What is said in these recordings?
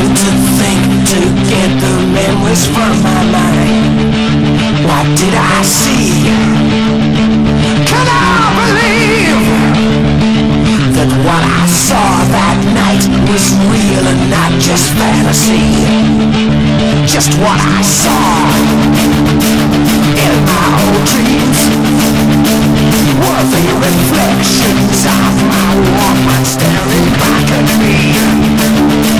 time to think to get the memories from my mind. What did I see? Can I believe that what I saw that night was real and not just fantasy? Just what I saw in my old dreams were the reflections of my Walkman staring back at me.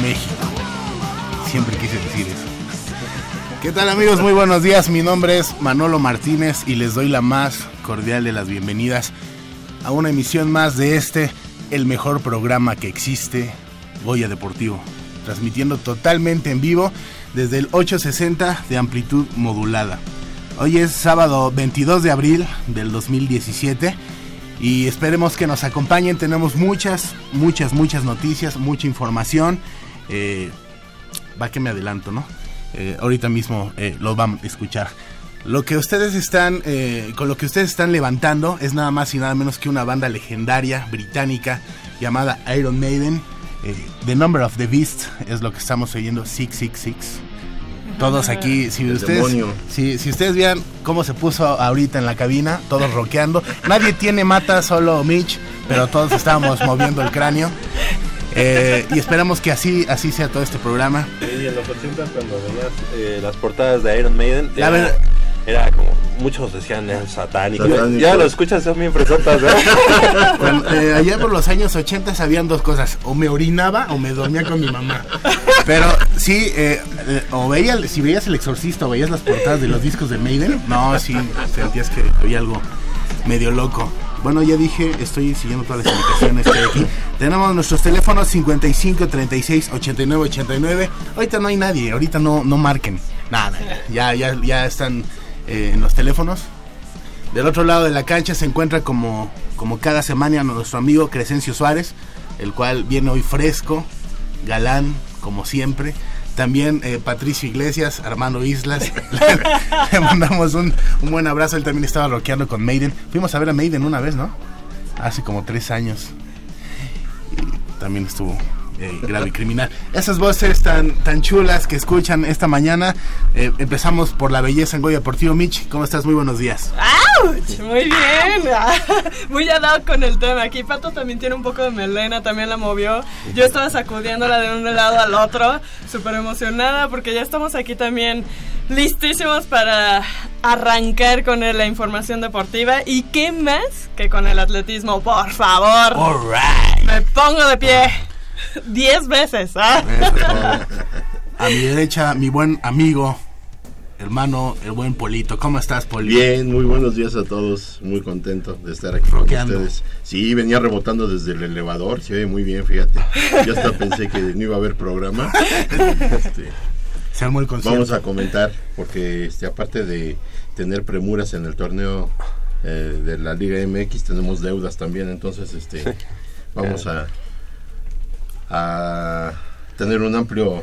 México. Siempre quise decir eso. ¿Qué tal amigos? Muy buenos días. Mi nombre es Manolo Martínez y les doy la más cordial de las bienvenidas a una emisión más de este, el mejor programa que existe, Goya Deportivo. Transmitiendo totalmente en vivo desde el 860 de amplitud modulada. Hoy es sábado 22 de abril del 2017 y esperemos que nos acompañen. Tenemos muchas, muchas, muchas noticias, mucha información. Eh, va que me adelanto, ¿no? Eh, ahorita mismo eh, lo van a escuchar. Lo que ustedes están, eh, con lo que ustedes están levantando es nada más y nada menos que una banda legendaria británica llamada Iron Maiden. Eh, the Number of the Beast es lo que estamos oyendo, 666. Todos aquí, si ustedes, si, si ustedes vean cómo se puso ahorita en la cabina, todos rockeando. Nadie tiene mata, solo Mitch, pero todos estábamos moviendo el cráneo. Eh, y esperamos que así, así sea todo este programa. Sí, en los 80 cuando veías eh, las portadas de Iron Maiden, La era, verdad- era como, muchos decían es satánico. Satánico. Ya lo escuchas, son bien fresotas, ¿eh? Eh, allá por los años 80 sabían dos cosas, o me orinaba o me dormía con mi mamá. Pero sí, eh, eh, o veía, si veías El Exorcista o veías las portadas de los discos de Maiden, no, sí, sentías que había algo medio loco. Bueno, ya dije, estoy siguiendo todas las indicaciones que hay aquí. Tenemos nuestros teléfonos 55 36 89 89. Ahorita no hay nadie, ahorita no, no marquen. Nada, ya, ya, ya están eh, en los teléfonos. Del otro lado de la cancha se encuentra como, como cada semana nuestro amigo Crescencio Suárez, el cual viene hoy fresco, galán, como siempre. También eh, Patricio Iglesias, Armando Islas. Le mandamos un, un buen abrazo. Él también estaba rockeando con Maiden. Fuimos a ver a Maiden una vez, ¿no? Hace como tres años. También estuvo eh, grave y criminal. Esas voces tan, tan chulas que escuchan esta mañana. eh, empezamos por la belleza en Goya Deportivo. Mitch, ¿cómo estás? Muy buenos días. ¡Auch! Muy bien. Muy ad hoc con el tema. Aquí Pato también tiene un poco de melena, también la movió. Yo estaba sacudiéndola de un lado al otro, súper emocionada porque ya estamos aquí también listísimos para arrancar con la información deportiva. ¿Y qué más que con el atletismo? Por favor. Alright. Me pongo de pie. Diez veces. ¿ah? A mi derecha, mi buen amigo, hermano, el buen Polito. ¿Cómo estás, Polito? Bien, muy buenos días a todos. Muy contento de estar aquí con ustedes. Sí, venía rebotando desde el elevador. Se oye muy bien, fíjate. Yo hasta pensé que no iba a haber programa. Este, Se armó el concierto. vamos a comentar, porque este, aparte de tener premuras en el torneo eh, de la Liga MX, tenemos deudas también. Entonces, este, vamos a, a tener un amplio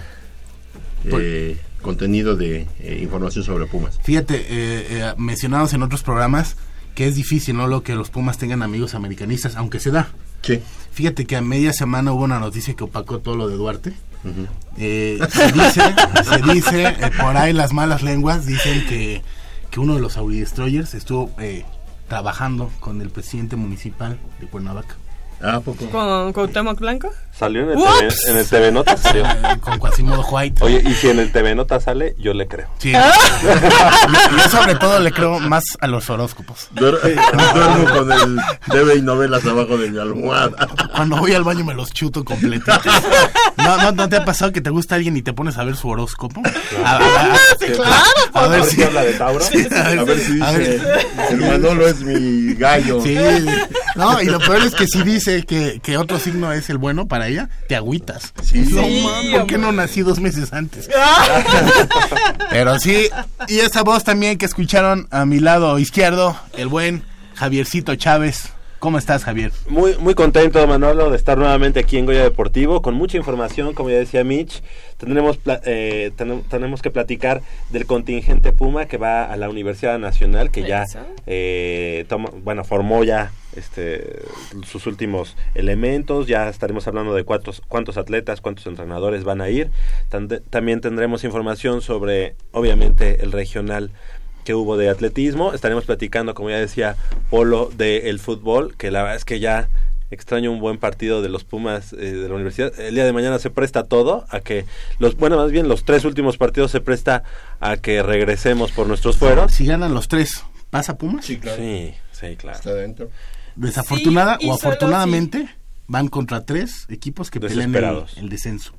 eh, contenido de eh, información sobre Pumas. Fíjate, eh, eh, mencionados en otros programas que es difícil, ¿no? Lo que los Pumas tengan amigos americanistas, aunque se da. Sí. Fíjate que a media semana hubo una noticia que opacó todo lo de Duarte. Eh, se dice, se dice, eh, por ahí las malas lenguas dicen que, que uno de los Audi Destroyers estuvo eh, trabajando con el presidente municipal de Cuernavaca, Ah, ¿a poco? ¿Con Cuauhtémoc Blanco? Salió en el. TV, en el TV Nota, salió. con Quasimodo White. Oye, y si en el TV Nota sale, yo le creo. Sí. Yo, yo sobre todo le creo más a los horóscopos. Duer- eh, duermo con el TV y novelas abajo de mi almohada. Cuando voy al baño me los chuto completitos. ¿No, no, ¿No te ha pasado que te gusta alguien y te pones a ver su horóscopo? A, a- a- a ver si... habla de Tauro? A ver si A dice, el Manolo es mi gallo. Sí, no, y lo peor es que si dice que, que otro signo es el bueno para ella, te agüitas. Sí. no, Sí, ¿por qué no nací dos meses antes? Pero sí, y esa voz también que escucharon a mi lado izquierdo, el buen Javiercito Chávez. ¿Cómo estás, Javier? Muy, muy contento, Manolo, de estar nuevamente aquí en Goya Deportivo, con mucha información, como ya decía Mitch. Tendremos, pla- eh, tenem- tenemos que platicar del contingente Puma que va a la Universidad Nacional, que ya eh, toma- bueno, formó ya este, sus últimos elementos. Ya estaremos hablando de cuántos, cuántos atletas, cuántos entrenadores van a ir. Tande- también tendremos información sobre, obviamente, el regional que hubo de atletismo. Estaremos platicando, como ya decía, Polo del fútbol, que la verdad es que ya extraño un buen partido de los Pumas eh, de la universidad. El día de mañana se presta todo a que los, bueno, más bien los tres últimos partidos se presta a que regresemos por nuestros fueros. Si ganan los tres, ¿pasa Pumas? Sí, claro. Sí, sí, claro. Está adentro. Desafortunada Sí, o afortunadamente van contra tres equipos que pelean el, el descenso.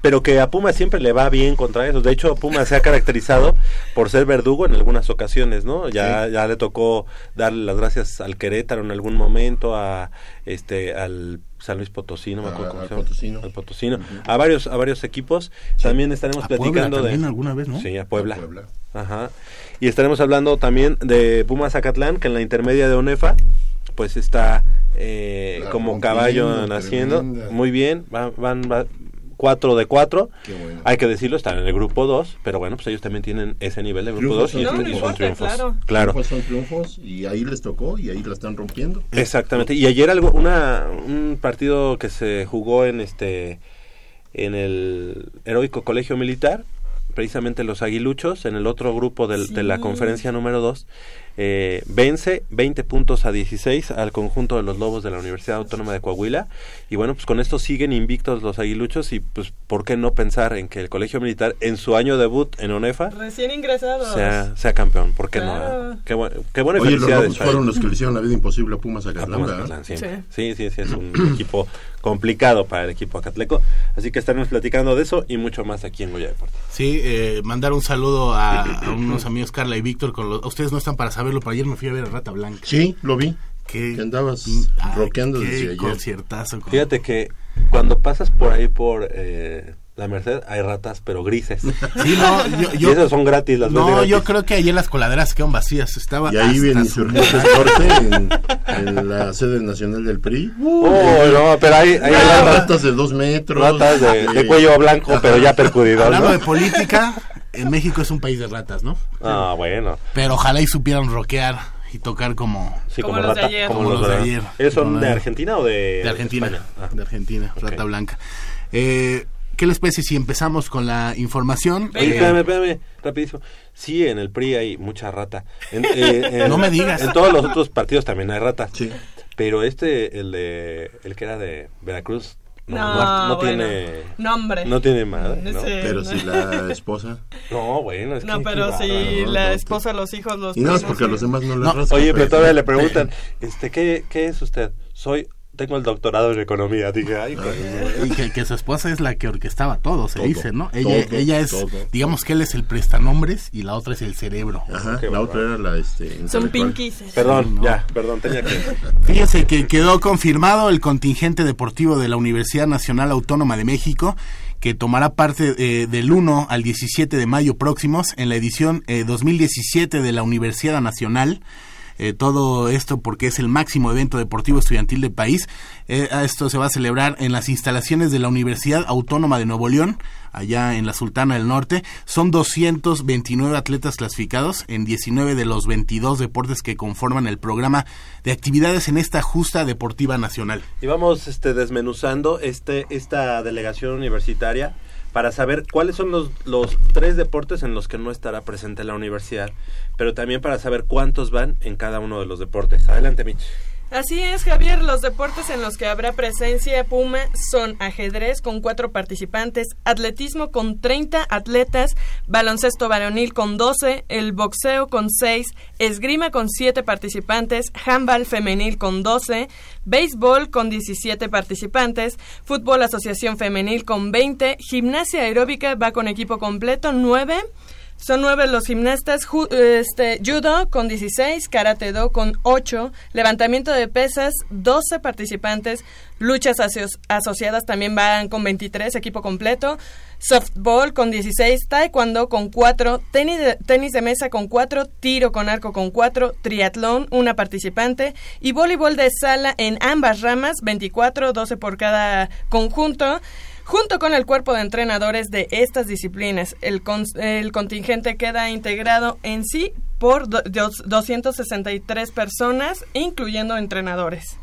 Pero que a Pumas siempre le va bien contra eso. De hecho, Pumas se ha caracterizado por ser verdugo en algunas ocasiones, ¿no? Ya, ya le tocó darle las gracias al Querétaro en algún momento, a este, al San Luis Potosí, no me A- acuerdo cómo al se llama. Potosino. Al Potosino. A varios, a varios equipos. También estaremos A Puebla platicando también de. alguna vez, ¿no? Sí, a Puebla. A Puebla. Ajá. Y estaremos hablando también de Pumas Zacatlán, que en la intermedia de ONEFA, pues está eh, como caballo naciendo. tremenda. Muy bien, van, van, va- cuatro de cuatro. Qué bueno. Hay que decirlo, están en el grupo 2, pero bueno, pues ellos también tienen ese nivel de grupo 2 Triunfos y, son No, y triunfos. claro. Claro. Triunfos son triunfos y ahí les tocó y ahí la están rompiendo. Exactamente. Y ayer algo, una, un partido que se jugó en este en el heroico colegio militar, precisamente los aguiluchos, en el otro grupo del- de la conferencia número 2, eh, vence 20 puntos a 16 al conjunto de los Lobos de la Universidad Autónoma de Coahuila. Y bueno, pues con esto siguen invictos los aguiluchos y pues ¿por qué no pensar en que el colegio militar en su año debut en ONEFA Recién ingresados. sea, sea campeón? ¿Por qué Claro. no? Qué, bu- qué buena Oye, los felicidades. lobos fueron los que le hicieron la vida imposible a Pumas. Acatlán, siempre. Sí, sí, sí, es un equipo complicado para el equipo acatleco. Así que estaremos platicando de eso y mucho más aquí en Goya Deportes. Sí, eh, mandar un saludo a, a unos amigos Carla y Víctor. Con los, ustedes no están para saberlo, pero ayer me fui a ver a Rata Blanca. Sí, lo vi. Que, Que andabas Ay, rockeando qué desde ayer. conciertazo. con- Fíjate que cuando pasas por ahí por eh, la Merced hay ratas, pero grises. Sí, no, yo, y esas son gratis, las no, gratis. yo creo que ayer las coladeras quedaron vacías. Estaba Y ahí viene su Insurgentes Norte en, en la sede nacional del PRI. Oh, no, pero hay, hay Ah, ratas, ratas de dos metros. ratas de, de cuello blanco, pero ya percudidas, Hablando ¿no? de política, en México es un país de ratas, ¿no? Ah, bueno. Pero ojalá y supieran rockear y tocar como Sí, Como como, los de ayer. como, Como los los de de ayer. ¿Ellos son de Argentina o de, de Argentina. España? Ah. De Argentina. Rata Blanca. Eh, ¿qué les parece si empezamos con la información? Oye, Eh, espérame, espérame, rapidísimo. Sí, en el PRI hay mucha rata. En- eh, en- No me digas. En todos los otros partidos también hay rata. Sí. Pero este, el de, el que era de Veracruz, no, No, no- no bueno. tiene, Nombre. no tiene madre, ¿no? Sí, Pero no. si la esposa... No, bueno, es No, pero si la esposa, los hijos, los Y no es porque a sí. los demás no les No. rasca, Oye, pero todavía le preguntan, este, ¿qué, qué es usted? Soy, tengo el doctorado en economía. Dije, ay, y que, que su esposa es la que orquestaba todo, se Todo, dice, ¿no? Ella, todo, ella es, todo. digamos que él es el prestanombres y la otra es el cerebro. Ajá, la otra era la este, Son pinkies. Perdón, no. ya, perdón, tenía que... Fíjese que quedó confirmado el contingente deportivo de la Universidad Nacional Autónoma de México, que tomará parte eh, del 1 al 17 de mayo próximos en la edición eh, 2017 de la Universidad Nacional. Eh, todo esto porque es el máximo evento deportivo estudiantil del país. Eh, esto se va a celebrar en las instalaciones de la Universidad Autónoma de Nuevo León, allá en la Sultana del Norte. Son 229 atletas clasificados en 19 de los 22 deportes que conforman el programa de actividades en esta justa deportiva nacional. Y vamos este, desmenuzando este, esta delegación universitaria para saber cuáles son los, los tres deportes en los que no estará presente la universidad, pero también para saber cuántos van en cada uno de los deportes. Adelante, Mitch. Así es, Javier. Los deportes en los que habrá presencia Puma son ajedrez con cuatro participantes, atletismo con 30 atletas, baloncesto varonil con 12, el boxeo con 6, esgrima con 7 participantes, handball femenil con 12, béisbol con 17 participantes, fútbol asociación femenil con 20, gimnasia aeróbica va con equipo completo 9. Son nueve los gimnastas, ju- este, judo con 16, karate do con 8, levantamiento de pesas 12 participantes, luchas aso- asociadas también van con 23, equipo completo, softball con 16, taekwondo con 4, tenis de, tenis de mesa con 4, tiro con arco con 4, triatlón, una participante y voleibol de sala en ambas ramas, 24, 12 por cada conjunto. Junto con el cuerpo de entrenadores de estas disciplinas, el, con- el contingente queda integrado en sí por do- dos- 263 personas, incluyendo entrenadores.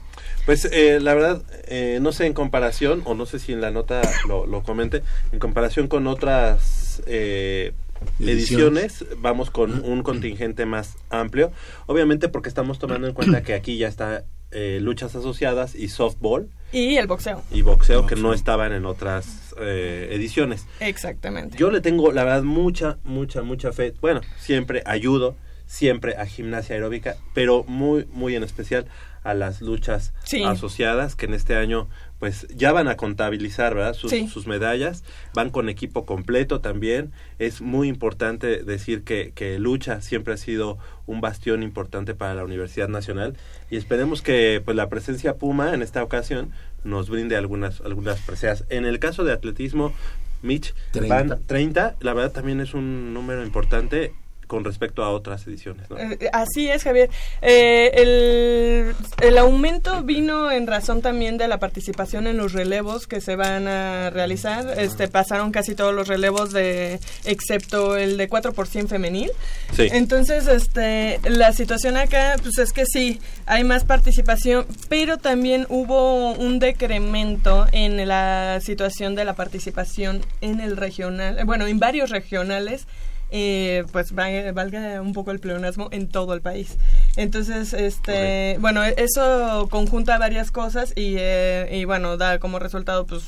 Pues eh, la verdad, eh, no sé en comparación, o no sé si en la nota lo, lo comente, en comparación con otras eh, ediciones, vamos con un contingente más amplio. Obviamente porque estamos tomando en cuenta que aquí ya está eh, luchas asociadas y softball Y el boxeo. y boxeo que Boxeo. no estaban en otras eh, ediciones. Exactamente. Yo le tengo, la verdad, mucha, mucha, mucha fe. Bueno, siempre ayudo, siempre a gimnasia aeróbica, pero muy, muy en especial a las luchas Sí. asociadas que en este año pues ya van a contabilizar, ¿verdad? Sus, Sí. sus medallas, van con equipo completo también. Es muy importante decir que, que lucha siempre ha sido un bastión importante para la Universidad Nacional y esperemos que pues la presencia Puma en esta ocasión nos brinde algunas, algunas preseas. En el caso de atletismo, Mitch, 30. van 30, la verdad también es un número importante con respecto a otras ediciones, ¿no? Eh, así es, Javier. Eh, el, el aumento vino en razón también de la participación en los relevos que se van a realizar. Este pasaron casi todos los relevos de excepto el de 4% femenil. Sí. Entonces, este la situación acá pues es que sí, hay más participación, pero también hubo un decremento en la situación de la participación en el regional, eh, bueno, en varios regionales eh, pues va- valga un poco el pleonasmo en todo el país. Entonces, este, bueno, eso conjunta varias cosas y, eh, y bueno, da como resultado pues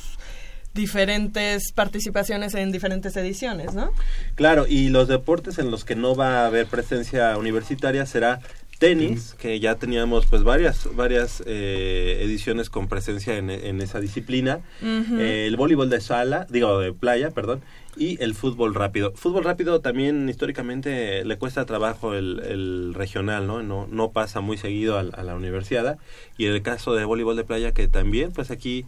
diferentes participaciones en diferentes ediciones, ¿no? Claro, y los deportes en los que no va a haber presencia universitaria será tenis, que ya teníamos pues varias varias eh, ediciones con presencia en, en esa disciplina, eh, el voleibol de sala, digo de playa, perdón, y el fútbol rápido. Fútbol rápido también históricamente le cuesta trabajo el, el regional, ¿no? ¿no? No pasa muy seguido a, la universidad. Y en el caso de voleibol de playa, que también pues aquí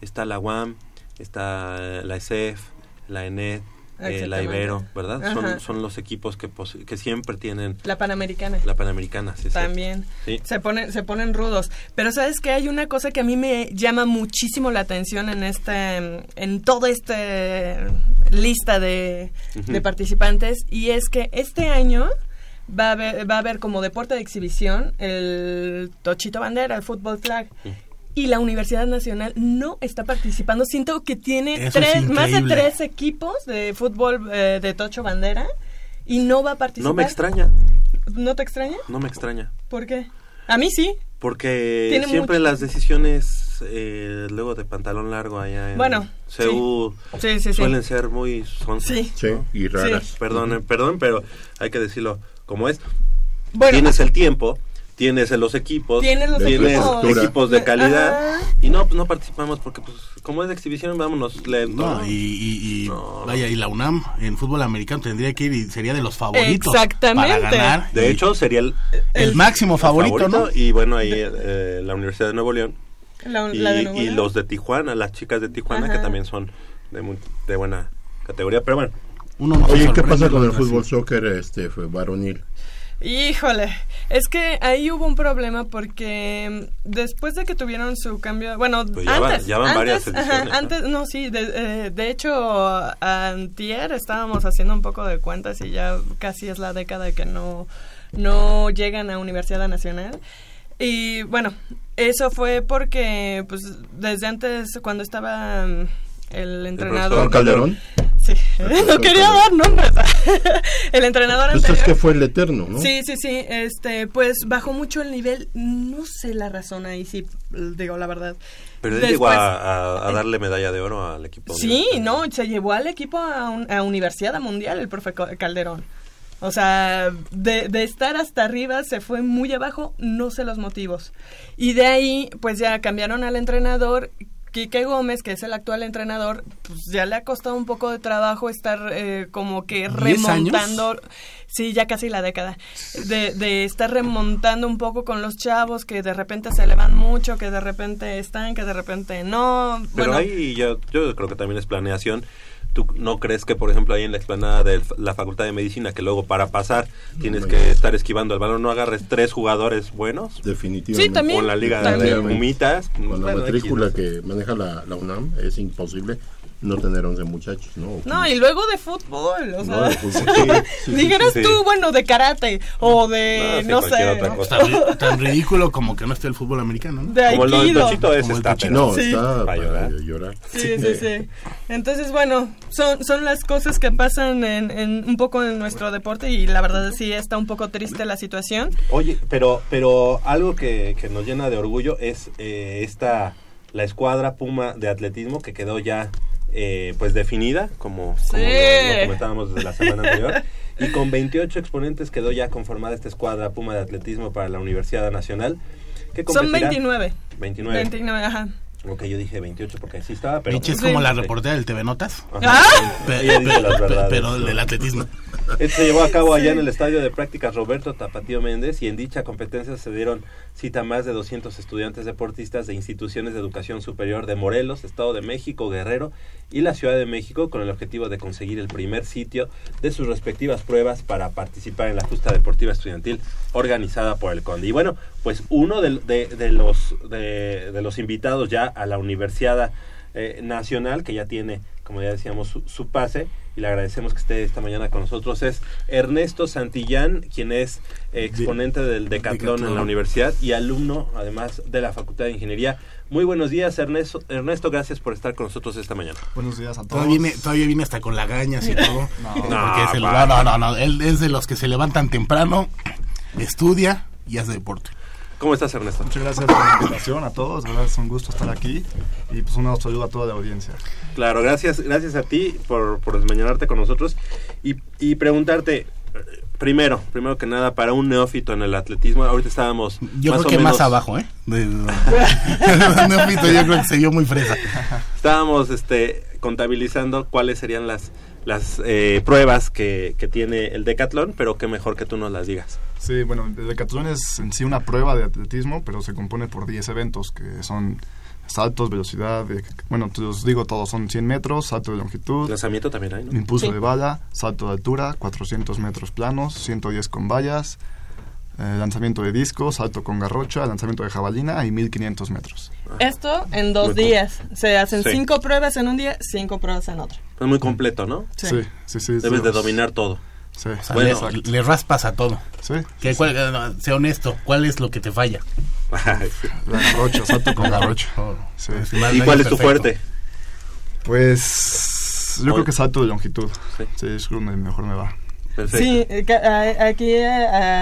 está la UAM, está la ESEF, la ENET, eh, la. Ibero, ¿verdad? Ajá. Son, son los equipos que, que siempre tienen La Panamericana. la Panamericana. sí. También Sí. se ponen se ponen rudos pero sabes que hay una cosa que a mí me llama muchísimo la atención en este en toda esta lista de, de participantes y es que este año va a haber va a haber como deporte de exhibición el tochito bandera el fútbol flag y la Universidad Nacional no está participando. Siento que tiene Eso tres, más de tres equipos de fútbol eh, de Tocho Bandera y no va a participar. No me extraña, ¿No te extraña? no me extraña. ¿Por qué? A mí sí. Porque Tiene siempre mucho- las decisiones eh, luego de pantalón largo allá en Bueno, CU Sí, sí, sí. suelen ser muy sonsas. Sí. Sí, y raras. Perdón, eh, perdón, pero hay que decirlo como es. Bueno, tienes el tiempo, tienes los equipos, Tienes los equipos. equipos de calidad Ajá. y no, pues no participamos porque pues como es de exhibición, vámonos lento. No, y, y- y- No, no. vaya, y la UNAM en fútbol americano tendría que ir y sería de los favoritos Exactamente. para ganar. De Y hecho, sería el, el, el- máximo favorito, ¿no? Y bueno, ahí eh, la Universidad de Nuevo León la, y, la de Nuevo y León. los de Tijuana, las chicas de Tijuana, que también son de, muy- de buena categoría. Pero bueno, Uno Oye, ¿qué pasa con el fútbol soccer este, fue varonil? Híjole, es que ahí hubo un problema porque mm, después de que tuvieron su cambio, bueno, Pues ya van- antes, ya van varias antes, ediciones, ¿no? antes, no, sí, de, eh, de hecho, antier estábamos haciendo un poco de cuentas y ya casi es la década que no, no llegan a Universidad Nacional. Y bueno, eso fue porque, pues, desde antes, cuando estaba mm, el entrenador... ¿Juan Calderón? Sí, no quería dar nombres. el entrenador Pues es anterior- que fue el eterno, ¿no? Sí, sí, sí, este, pues bajó mucho el nivel, no sé la razón ahí, sí, digo la verdad. pero él Después- llegó a, a- a darle medalla de oro al equipo. Sí, no, se llevó al equipo a, un- a Universidad Mundial el profe Calderón. O sea, de, de estar hasta arriba se fue muy abajo, no sé los motivos. Y de ahí, pues ya cambiaron al entrenador. Quique Gómez, que es el actual entrenador, pues ya le ha costado un poco de trabajo estar eh, como que remontando. Sí, ya casi la década. De, de estar remontando un poco con los chavos que de repente se elevan mucho, que de repente están, que de repente no. Pero bueno, ahí yo, yo creo que también es planeación. ¿Tú no crees que, por ejemplo, ahí en la explanada de la Facultad de Medicina, que luego para pasar tienes No, que estar esquivando el balón, no agarres tres jugadores buenos? Definitivamente. Sí, también. En la liga de. Humitas. Con la bueno, matrícula que maneja la, la UNAM es imposible no tener 11 muchachos, ¿no? No, 15. y luego de fútbol, o No, sea, de fútbol. Sí, sí, dijeras sí. tú, bueno, de karate o de, No, sé. Tan, ri- tan ridículo como que no esté el fútbol americano, ¿no? de Como aikido. Tochito ese Como el está, Tochito. pero- No, Sí. está Para llorar. llorar. Sí, sí, sí. Entonces, bueno, son, son las cosas que pasan en, en un poco en nuestro deporte y la verdad sí está un poco triste la situación. Oye, pero, pero algo que, que nos llena de orgullo es eh, esta, la escuadra Puma de atletismo que quedó ya eh, pues definida, como, como Sí. lo, lo comentábamos desde la semana anterior, y con 28 exponentes quedó ya conformada esta escuadra Puma de atletismo para la Universidad Nacional. Que Son competirá- 29. 29. 29, ajá. Ok, yo dije 28 porque así estaba, pero... Michi es Sí. como la reportera del TV Notas, Ajá, ¡Ah! pe- ella dice pe- las pe- verdades. pero del atletismo. Se llevó a cabo allá en el estadio de prácticas Roberto Tapatío Méndez y en dicha competencia se dieron cita a más de 200 estudiantes deportistas de instituciones de educación superior de Morelos, Estado de México, Guerrero y la Ciudad de México con el objetivo de conseguir el primer sitio de sus respectivas pruebas para participar en la justa deportiva estudiantil organizada por el Conde. Y bueno, pues uno de, de- de los, de, de los invitados ya a la Universidad eh, Nacional, que ya tiene, como ya decíamos, su, su pase, y le agradecemos que esté esta mañana con nosotros, es Ernesto Santillán, quien es exponente del Decatlón en la universidad y alumno, además, de la Facultad de Ingeniería. Muy buenos días, Ernesto. Ernesto, gracias por estar con nosotros esta mañana. Buenos días a todos. Todavía viene, todavía viene hasta con lagañas y todo. No. Porque No, es el- va. no, no, no, no, Él es de los que se levantan temprano, estudia y hace deporte. ¿Cómo estás, Ernesto? Muchas gracias por la invitación a todos. De verdad es un gusto estar aquí. Y pues un saludo a toda la audiencia. Claro, gracias, gracias a ti por, por desmañanarte con nosotros y, y preguntarte, eh, primero, primero que nada, para un neófito en el atletismo, ahorita estábamos Yo más creo o que menos, más abajo, ¿eh? Neófito, yo creo que se vio muy fresa. estábamos este, contabilizando cuáles serían las, las eh, pruebas que, que tiene el decatlón, pero qué mejor que tú nos las digas. Sí, bueno, el decatlón es en sí una prueba de atletismo, pero se compone por 10 eventos que son saltos, velocidad, de- bueno, te los digo todos, son 100 metros, salto de longitud, Lanzamiento también hay, ¿no? impulso Sí. de bala, salto de altura, 400 metros planos, 110 con vallas, eh, lanzamiento de disco, salto con garrocha, lanzamiento de jabalina y 1500 metros. Esto en dos Muy cool. días. Se hacen Sí. cinco pruebas en un día, cinco pruebas en otro. Es muy completo, ¿no? Sí. Sí, sí, sí. Debes de dominar todo. Sí, O sea, Bueno. le, le raspas a todo. sí. Que, cuál- eh, no, sé honesto, ¿cuál es lo que te falla? La garrocha, salto con garrocha. Oh, pues, ¿Y cuál es tu fuerte? Pues yo creo que salto de longitud. Sí. Sí, es donde mejor me va. Perfecto. Sí, eh, ca- a- aquí eh,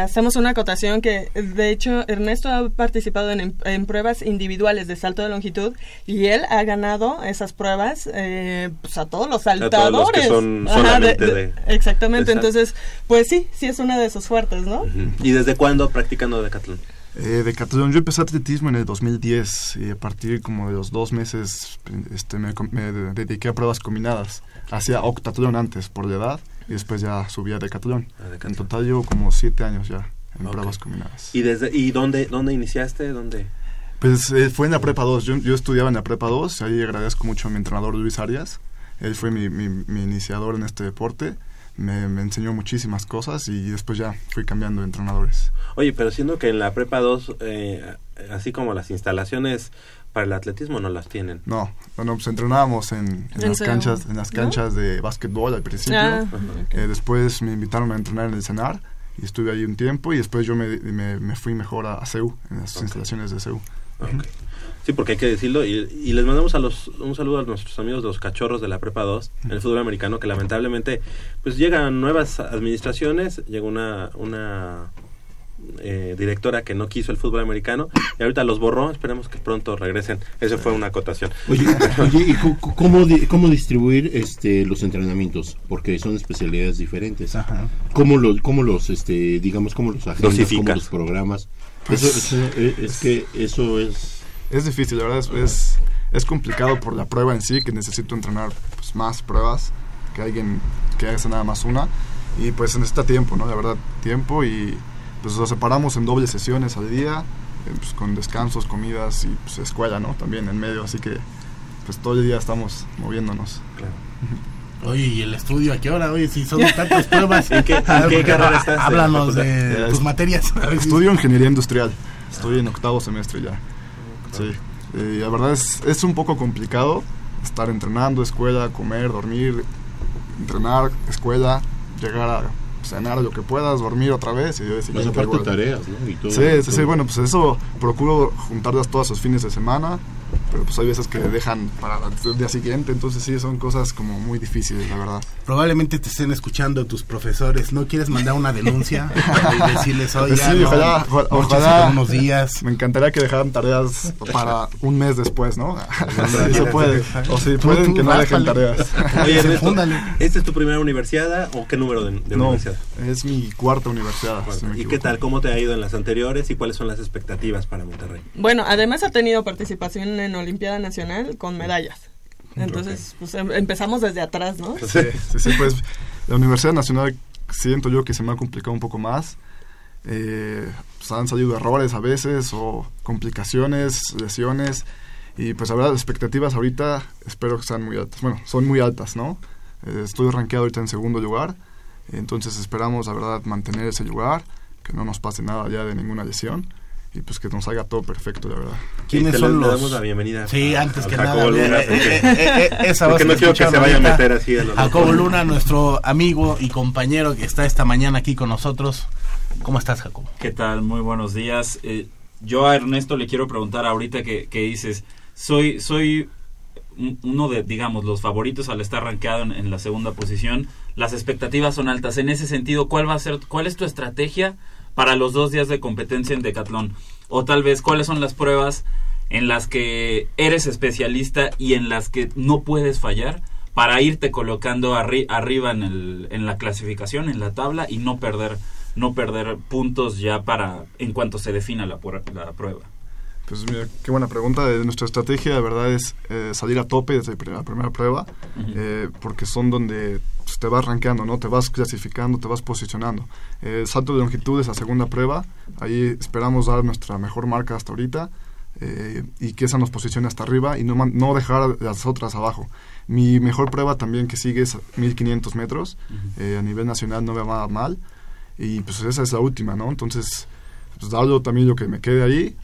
hacemos una acotación que, de hecho, Ernesto ha participado en, en pruebas individuales de salto de longitud y él ha ganado esas pruebas eh, pues, a todos los todos los que saltadores. son Ajá, solamente de- exactamente, de salto. entonces, pues sí, sí es una de sus fuertes, ¿no? ¿Y desde cuándo practicando decatlón? Eh, Decathlon, yo empecé atletismo en el 2010 y a partir como de los dos meses este, me, com- me de- dediqué a pruebas combinadas. Hacía octatlón antes por la edad y después ya subí a Decathlon. A Decathlon. En total llevo como siete años ya en Ok. pruebas combinadas. ¿Y desde y dónde dónde iniciaste? ¿Dónde? Pues eh, fue en la prepa 2, yo, yo estudiaba en la prepa 2, ahí agradezco mucho a mi entrenador Luis Arias, él fue mi, mi- mi iniciador en este deporte, me, me enseñó muchísimas cosas y después ya fui cambiando de entrenadores. Oye, pero siendo que en la prepa 2 eh, así como las instalaciones para el atletismo no las tienen. No, bueno, pues entrenábamos en, en ¿En las canchas, en las ¿No? canchas de básquetbol al principio. Ah, Eh, después me invitaron a entrenar en el CENAR y estuve ahí un tiempo y después yo me, me, me fui mejor a, a CEU, en las instalaciones de CEU. Sí, porque hay que decirlo. Y, y les mandamos a los, un saludo a nuestros amigos, los cachorros de la Prepa 2, en el fútbol americano, que lamentablemente, pues llegan nuevas administraciones, llegó una, una eh, directora que no quiso el fútbol americano, y ahorita los borró, esperemos que pronto regresen. Esa fue una acotación. Oye, oye, ¿y cómo, di- cómo distribuir este, los entrenamientos? Porque son especialidades diferentes. Ajá. ¿Cómo, lo- cómo los, este, digamos, cómo los agendas, Dosificas. cómo los programas? Eso, eso, eh, es que eso es... Es difícil, la verdad es, es, es complicado por la prueba en sí, que necesito entrenar pues, más pruebas que alguien que haga nada más una. Y pues necesita tiempo, ¿no? La verdad, tiempo y pues lo separamos en dobles sesiones al día, eh, pues, con descansos, comidas y pues escuela, ¿no? También en medio, así que pues todo el día estamos moviéndonos. Oye, ¿y el estudio a qué hora? Oye, si son tantas pruebas. ¿En qué- en A ver, qué porque carrera há- estás de Háblanos facultad? de Eh, tus materias. Estudio ingeniería industrial, estoy en octavo semestre ya. Sí, Eh, la verdad es, es un poco complicado estar entrenando, escuela, comer, dormir, entrenar, escuela, llegar a cenar lo que puedas, dormir otra vez y yo Más ya aparte tareas, ¿no? Y todo, Sí, sí, bueno, pues eso procuro juntarlas todos los fines de semana, pero pues hay veces que dejan para el día siguiente, entonces sí, son cosas como muy difíciles, la verdad. Probablemente te estén escuchando tus profesores. ¿No quieres mandar una denuncia? y decirles, oye, sí, ojalá, ojalá- ojalá. unos días. Me encantaría que dejaran tareas para un mes después, ¿no? Si se puede. O si Tú- pueden, tú que no dejen tareas. Oye, Ernesto. ¿esta es tu primera universidad o qué número de, de No, universidad? es mi cuarta universidad. si me ¿Y qué tal? ¿Cómo te ha ido en las anteriores y cuáles son las expectativas para Monterrey? Bueno, además ha tenido participación en Olimpiada Nacional con medallas. Entonces, pues em- empezamos desde atrás, ¿no? Sí, sí, sí, pues la Universidad Nacional siento yo que se me ha complicado un poco más. Eh, pues, han salido errores a veces o complicaciones, lesiones. Y pues la verdad, las expectativas ahorita espero que sean muy altas. Bueno, son muy altas, ¿no? Eh, estoy rankeado ahorita en segundo lugar. Entonces esperamos, la verdad, mantener ese lugar, que no nos pase nada ya de ninguna lesión. Y pues que nos salga todo perfecto, la verdad. ¿Quiénes son le- le los...? damos la bienvenida Sí, a- antes a que Jacobo nada. Luna, eh, porque- eh, eh, eh, esa voz Porque no quiero que se vaya a meter así a Jacobo. Luna, nuestro amigo y compañero que está esta mañana aquí con nosotros. ¿Cómo estás, Jacobo? ¿Qué tal? Muy buenos días. Eh, yo a Ernesto le quiero preguntar ahorita que, que dices, soy, soy un- uno de, digamos, los favoritos al estar rankeado en, en la segunda posición. Las expectativas son altas. En ese sentido, ¿cuál va a ser, cuál es tu estrategia para los dos días de competencia en Decathlon? O tal vez, ¿cuáles son las pruebas en las que eres especialista y en las que no puedes fallar para irte colocando arri- arriba en, el, en la clasificación, en la tabla y no perder no perder puntos ya para en cuanto se defina la, la prueba. Pues mira, qué buena pregunta. Nuestra estrategia, de verdad, es eh, salir a tope desde la primera prueba, eh, porque son donde pues, te vas rankeando, ¿no? Te vas clasificando, te vas posicionando. Eh, el salto de longitud es la segunda prueba. Ahí esperamos dar nuestra mejor marca hasta ahorita eh, y que esa nos posicione hasta arriba y no, no dejar las otras abajo. Mi mejor prueba también que sigue es 1500 metros. Eh, a nivel nacional no me va mal. Y pues esa es la última, ¿no? Entonces, pues darlo también lo que me quede ahí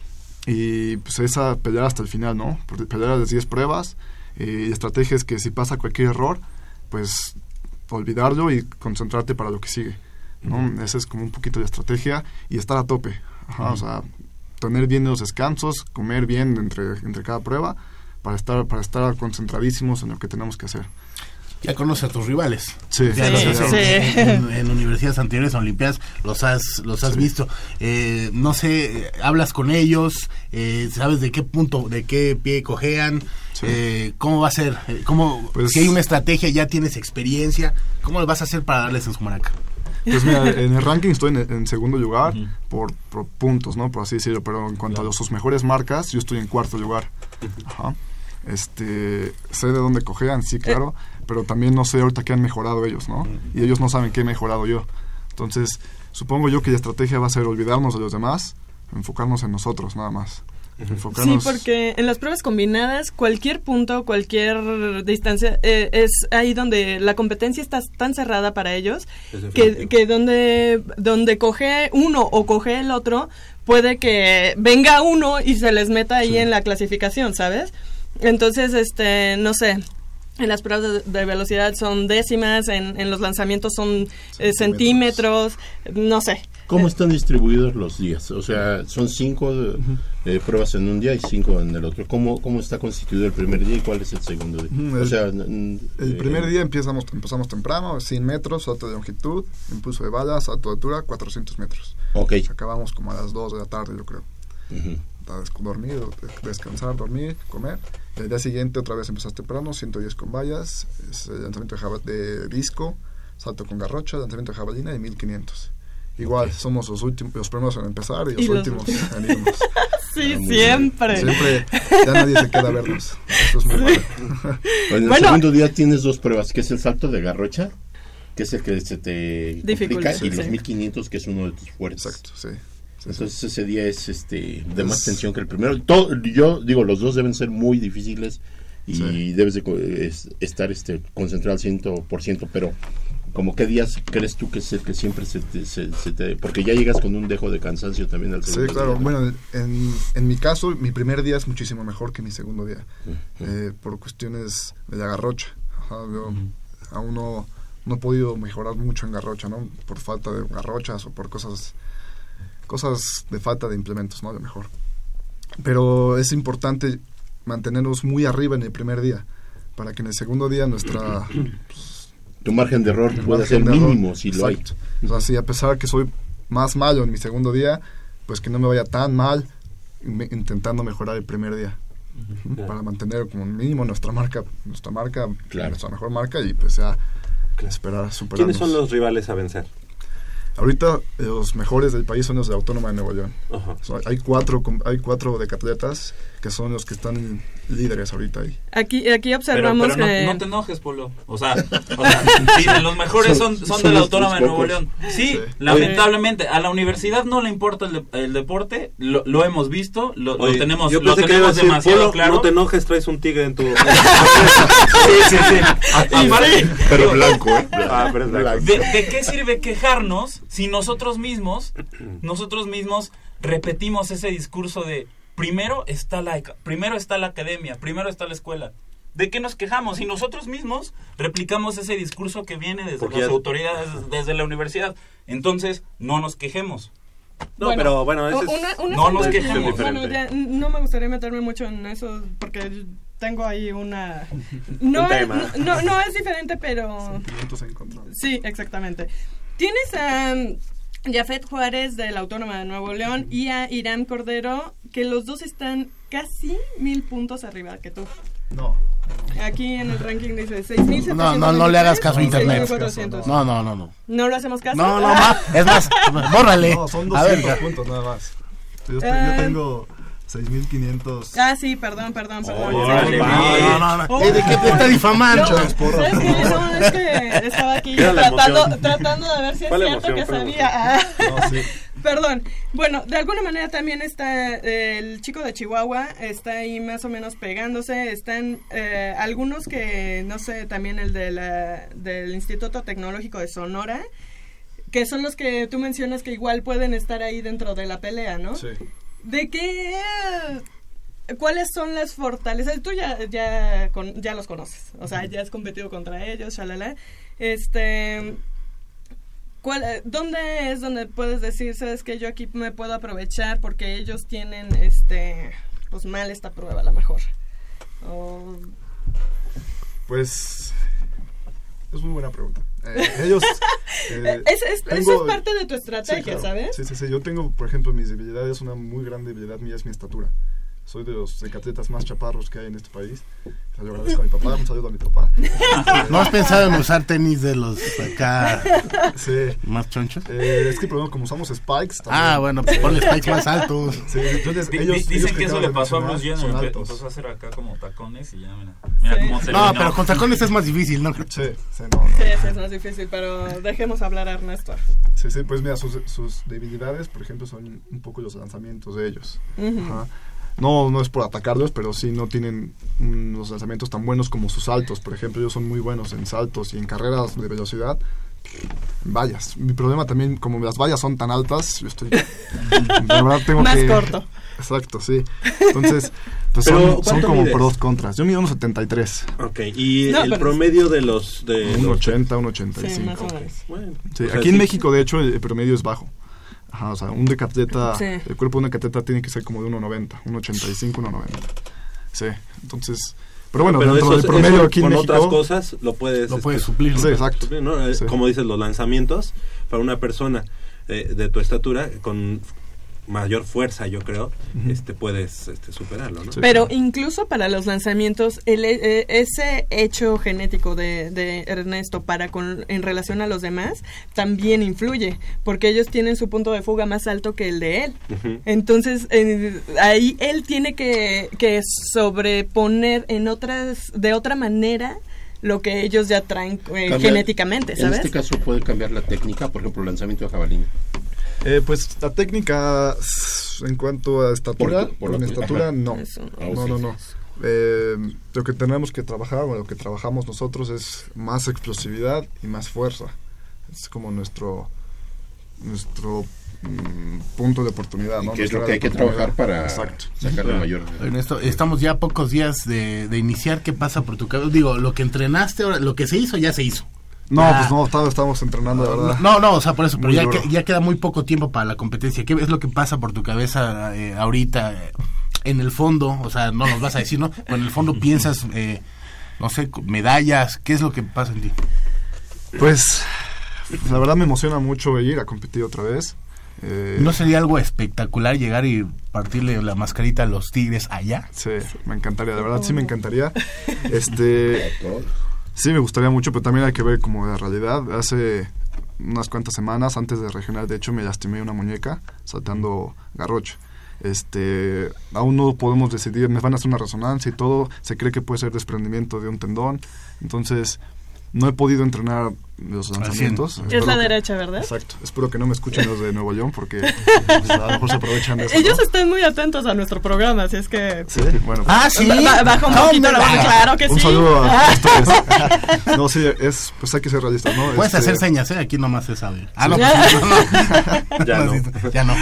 y pues esa pelear hasta el final, ¿no? Pelear las 10 pruebas eh, y la estrategia es que si pasa cualquier error, pues olvidarlo y concentrarte para lo que sigue, ¿no? Esa es como un poquito la estrategia y estar a tope, Ajá, o sea, tener bien los descansos, comer bien entre, entre cada prueba, para estar, para estar concentradísimos en lo que tenemos que hacer. Ya conoces a tus rivales. Sí, Ya Sí, los has- sí. En, en universidades anteriores, a Olimpiadas, los has, los has visto. Eh, no sé, hablas con ellos, eh, sabes de qué punto, de qué pie cojean, Sí. eh, cómo va a ser, cómo, Pues- si hay una estrategia, ya tienes experiencia, ¿cómo lo vas a hacer para darles en su maraca? Pues mira, en el ranking estoy en, en segundo lugar por, por puntos, ¿no? Por así decirlo. Pero en cuanto a los- sus mejores marcas, yo estoy en cuarto lugar. Ajá. Este, sé de dónde cojean, sí, claro. Pero también no sé ahorita qué han mejorado ellos, ¿no? Y ellos no saben qué he mejorado yo. Entonces, supongo yo que la estrategia va a ser olvidarnos de los demás, enfocarnos en nosotros, nada más. Sí, porque en las pruebas combinadas, cualquier punto, cualquier distancia, eh, es ahí donde la competencia está tan cerrada para ellos que, que donde, donde coge uno o coge el otro, puede que venga uno y se les meta ahí en la clasificación, ¿sabes? Entonces, este, no sé. En las pruebas de, de velocidad son décimas, en, en los lanzamientos son eh, centímetros, no sé. ¿Cómo están distribuidos los días? O sea, son cinco eh, pruebas en un día y cinco en el otro. ¿Cómo, ¿Cómo está constituido el primer día y cuál es el segundo día? Ujú, O el- sea, El eh, primer día empezamos, empezamos temprano, 100 metros, salto de longitud, impulso de balas, salto de altura, 400 metros. Ok. Acabamos como a las 2 de la tarde, yo creo. Para des- dormir, de- descansar, dormir, comer. El día siguiente otra vez empezás temprano, 110 con vallas, es el lanzamiento de, de disco, salto con garrocha, lanzamiento de jabalina y 1500. Igual, somos los últimos, los primeros en empezar y los, Y los últimos en irnos. Sí, siempre. Siempre, ya nadie se queda a vernos. Eso es muy padre. En el Bueno. segundo día tienes dos pruebas, que es el salto de garrocha, que es el que se te Dificulta, complica, y los sí. 1500, que es uno de tus fuertes. Exacto, sí. Sí, sí. Entonces ese día es este de más tensión que el primero. Todo, yo digo, los dos deben ser muy difíciles y Sí. debes de co- es- estar este concentrado al 100%, pero como qué días crees tú que es el que siempre se te, se- se te- porque ya llegas con un dejo de cansancio también al Sí, segundo claro. día. Bueno, en, en mi caso, mi primer día es muchísimo mejor que mi segundo día. eh, por cuestiones de la garrocha. Ajá, yo aún no, no he podido mejorar mucho en garrocha, ¿no? Por falta de garrochas o por cosas cosas de falta de implementos, ¿no? De mejor. Pero es importante mantenernos muy arriba en el primer día para que en el segundo día nuestra tu margen de error margen ser error- mínimo si lo hay. O sea, si a pesar que soy más malo en mi segundo día, pues que no me vaya tan mal me- intentando mejorar el primer día. Ujú, Para mantener como mínimo nuestra marca, nuestra marca, Claro. nuestra mejor marca y pues ya esperar superarnos. ¿Quiénes son los rivales a vencer? Ahorita eh, los mejores del país son los de Autónoma de Nuevo León. Ajá. O sea, hay cuatro hay cuatro decatletas que son los que están líderes ahorita ahí. Aquí, aquí Pero, observamos pero no, que... no te enojes, Polo. O sea, o sea sí, los mejores son, son, Son de la Autónoma de Nuevo. León. Sí, Sí. lamentablemente. A la universidad no le importa el, de- el deporte. Lo, lo hemos visto. Lo, lo Oye, tenemos, yo lo tenemos decir, demasiado Polo, claro. No te enojes, traes un tigre en tu... Sí, sí, sí. Aparte, Pero digo, blanco, ¿eh? Ah, pero es blanco. ¿De, de qué sirve quejarnos si nosotros mismos, nosotros mismos repetimos ese discurso de primero está la primero está la academia, primero está la escuela? ¿De qué nos quejamos? Si nosotros mismos replicamos ese discurso que viene desde Porque las ya- autoridades, desde la universidad. Entonces, no nos quejemos. No, Bueno, pero bueno, ese es... una- una No nos quejemos. Bueno, ya, no me gustaría meterme mucho en eso porque tengo ahí una... No, Un es, tema. no, no es diferente, pero... Sentimientos encontrados. Sí, exactamente. Tienes a um, Jafet Juárez de la Autónoma de Nuevo León y a Irán Cordero, que los dos están casi mil puntos arriba que tú. No. Aquí en el ranking dice 6.793 No, no, no le hagas caso a internet. 6.400. No, no, no, no. ¿No lo hacemos caso? No, no, ma- es más, bórrale. No, son A ver, 200 puntos nada más. Yo, Ah. yo tengo 6500. Ah, sí, perdón, perdón, perdón. Sí. no, no, no. Oh. ¿De qué te está difamando? No, Muchas porras. ¿sabes qué? No, es que estaba aquí tratando, emoción. tratando de ver si es cierto emoción, que sabía. Ah. No, sí. Perdón. Bueno, de alguna manera también está eh, el chico de Chihuahua, está ahí más o menos pegándose. Están eh, algunos que, no sé, también el de la, del Instituto Tecnológico de Sonora, que son los que tú mencionas que igual pueden estar ahí dentro de la pelea, ¿no? Sí. ¿De qué? ¿Cuáles son las fortalezas? Tú ya, ya, con- ya los conoces, o sea, ya has competido contra ellos, shalala. Este, ¿cuál, ¿dónde es donde puedes decir, sabes que yo aquí me puedo aprovechar porque ellos tienen, este, pues mal esta prueba a lo mejor? O- Pues es muy buena pregunta. Eh, ellos... eh, es, es- eso es parte de tu Sí, estrategia, claro. ¿sabes? Sí, sí, sí. Yo tengo, por ejemplo, mis debilidades, una muy gran debilidad mía es mi estatura. Soy de los decatletas más chaparros que hay en este país. O sea, yo agradezco a mi papá, un saludo a mi papá. ¿No has pensado en usar tenis de los acá Sí. más chonchos? Eh, es que, pero como usamos spikes... también- Ah, bueno, pues ponle spikes más altos. Sí, entonces ellos, di- ellos dicen que eso le de pasó a Bruce Jenner. son empe- altos. Empezó a hacer acá como tacones y ya, mira. Mira Sí. cómo No, terminó. pero con tacones es más difícil, ¿no? Sí, sí, no, no. Sí, es más difícil, pero dejemos hablar a Ernesto. Sí, sí, pues mira, sus, sus debilidades, por ejemplo, son un poco los lanzamientos de ellos. Ujú. Ajá. No, no es por atacarlos, pero sí no tienen los lanzamientos tan buenos como sus saltos. Por ejemplo, ellos son muy buenos en saltos y en carreras de velocidad. Vallas. Mi problema también, como las vallas son tan altas, yo estoy... de verdad tengo Más que... corto. Exacto, sí. Entonces, pues son, son ¿cuánto como mides? pros contras. Yo mido unos 73. Ok, y No, el pero- promedio de los... De Un los- 80, un Sí, 85. más o menos. Bueno, Sí, o sea, aquí en. México, de hecho, el, el promedio es bajo. Ajá, o sea, un decatleta, Sí. el cuerpo de un decatleta tiene que ser como de 1,90, 1,85, 1,90. Sí, entonces, pero bueno, Pero dentro eso- del promedio eso aquí en con México... otras cosas lo puedes... Lo este, puedes suplir. ¿no? Sí, exacto. suplir, ¿no? Sí. Como dices, los lanzamientos para una persona eh, de tu estatura con mayor fuerza, yo creo, este puedes este, superarlo. Pero incluso para los lanzamientos, el, eh, ese hecho genético de, de Ernesto para con, en relación a los demás también influye, porque ellos tienen su punto de fuga más alto que el de él. Entonces, eh, ahí él tiene que, que sobreponer en otras, de otra manera lo que ellos ya traen eh, Cambia- genéticamente, En ¿sabes? este caso puede cambiar la técnica, por ejemplo, lanzamiento de jabalí. Eh, pues la técnica en cuanto a estatura, Por- estatura no. No. Ah, No, no. Eh, lo que tenemos que trabajar, o lo que trabajamos nosotros es más explosividad y más fuerza. Es como nuestro nuestro mm, punto de oportunidad, ¿no? Que es lo que hay que trabajar para Exacto. sacarle mayor. Ernesto, estamos ya a pocos días de, de iniciar. ¿Qué pasa por tu cabeza? Digo, lo que entrenaste, ahora, lo que se hizo, ya se hizo. No, Ya. pues no, estamos, estamos entrenando, de verdad. No, no, o sea, por eso, pero ya, que- ya queda muy poco tiempo para la competencia. ¿Qué es lo que pasa por tu cabeza eh, ahorita? eh, en el fondo, o sea, no nos vas a decir, ¿no? Pero en el fondo piensas, eh, no sé, medallas, ¿qué es lo que pasa en ti? Pues la verdad me emociona mucho ir a competir otra vez. Eh, ¿No sería algo espectacular llegar y partirle la mascarita a los tigres allá? Sí, me encantaría, de verdad sí me encantaría. Este. sí me gustaría mucho, pero también hay que ver como la realidad. Hace unas cuantas semanas antes de regional, de hecho me lastimé una muñeca saltando garrocha. Este, aún no podemos decidir, me van a hacer una resonancia y todo, se cree que puede ser desprendimiento de un tendón. Entonces, no he podido entrenar los lanzamientos. Es la que- derecha, ¿verdad? Exacto. Espero que no me escuchen los de Nuevo León porque pues, a lo mejor se aprovechan de eso. Ellos ¿no? están muy atentos a nuestro programa, así es que... Sí, bueno. Ah, sí. Ba- ba- baja un poquito la voz, claro que un sí. saludo a ustedes. no, sí, es, pues hay que ser realistas, ¿no? Puedes Este, hacer señas, ¿eh? Aquí nomás se sabe. Ah, no, Sí. pues, no, no. Ya no. ya no.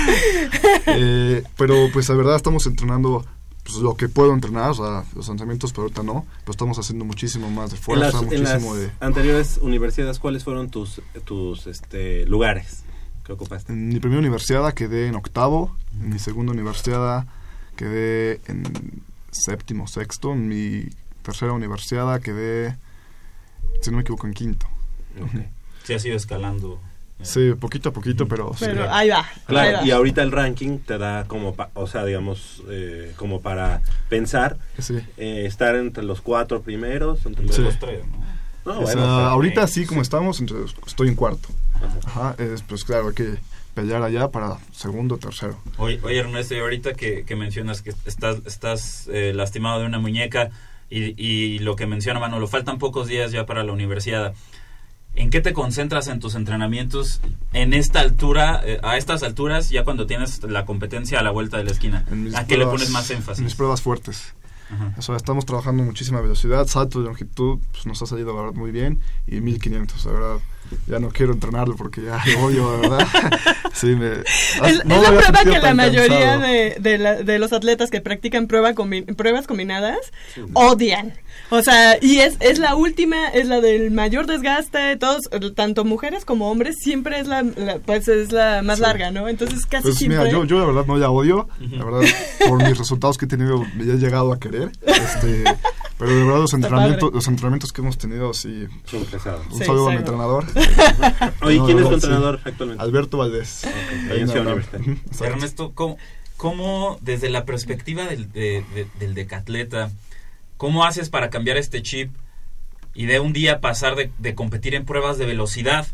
eh, pero pues la verdad estamos entrenando pues, lo que puedo entrenar, o sea, los lanzamientos, pero ahorita no. Pero estamos haciendo muchísimo más de En fuerza, en las muchísimo de... anteriores universidades, ¿cuáles fueron tus, tus este, lugares que ocupaste? En mi primera universidad quedé en octavo, en mi segunda universidad quedé en séptimo, sexto, en mi tercera universidad quedé, si no me equivoco, en quinto. Sí, ha sido escalando. Sí, poquito a poquito, pero... sí. Pero ahí va. ahí Claro, va. y ahorita el ranking te da como, pa- o sea, digamos, eh, como para pensar, Sí. eh, estar entre los cuatro primeros, entre los Sí. los tres, ¿no? No, O bueno, sea, ahorita así como estamos, entonces, estoy en cuarto. Ajá, es, pues claro, hay que pelear allá para segundo, tercero. Oye, oye, Ernesto, y ahorita que, que mencionas que estás, estás eh, lastimado de una muñeca y, y lo que menciona Manolo, faltan pocos días ya para la universidad. ¿En qué te concentras en tus entrenamientos en esta altura, eh, a estas alturas, ya cuando tienes la competencia a la vuelta de la esquina? ¿A qué le pones más en mis énfasis? pruebas fuertes. Ajá. O sea, estamos trabajando muchísima velocidad, salto de longitud, pues nos ha salido la verdad muy bien y 1500, la verdad. Ya no quiero entrenarlo porque ya lo odio, la verdad. sí, me, Es, no es lo la prueba que la mayoría de, de, la- de los atletas que practican prueba combi- pruebas combinadas odian. O sea, y es, es la última, es la del mayor desgaste, todos, tanto mujeres como hombres, siempre es la, la- pues es la más larga, ¿no? Entonces casi Pues siempre... mira, yo, yo la verdad no la odio, la verdad por mis resultados que he tenido me he llegado a querer, este, pero de verdad los entrenamientos, los entrenamientos que hemos tenido, sí, Son pesados. un Sí, saludo a mi sí. entrenador, Oye, No, ¿quién es tu sí. entrenador actualmente? Alberto Valdés. ahí en. Ernesto, ¿cómo, cómo, desde la perspectiva del, de- de- del decatleta, cómo haces para cambiar este chip y de un día pasar de, de competir en pruebas de velocidad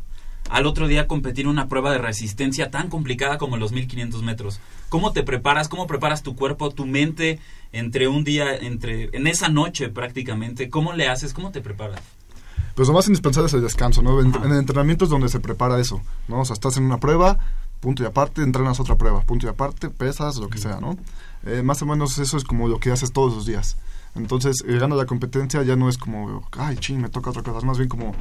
al otro día competir una prueba de resistencia tan complicada como los 1500 metros? ¿Cómo te preparas? ¿Cómo preparas tu cuerpo, tu mente entre un día, entre en esa noche prácticamente? ¿Cómo le haces? ¿Cómo te preparas? Pues lo más indispensable es el descanso, ¿no? En, en el entrenamiento es donde se prepara eso, ¿no? O sea, estás en una prueba, punto y aparte, entrenas otra prueba, punto y aparte, pesas, lo que sea, ¿no? Eh, más o menos eso es como lo que haces todos los días. Entonces, llegando a la competencia ya no es como, ay, ching, me toca otra cosa, es más bien como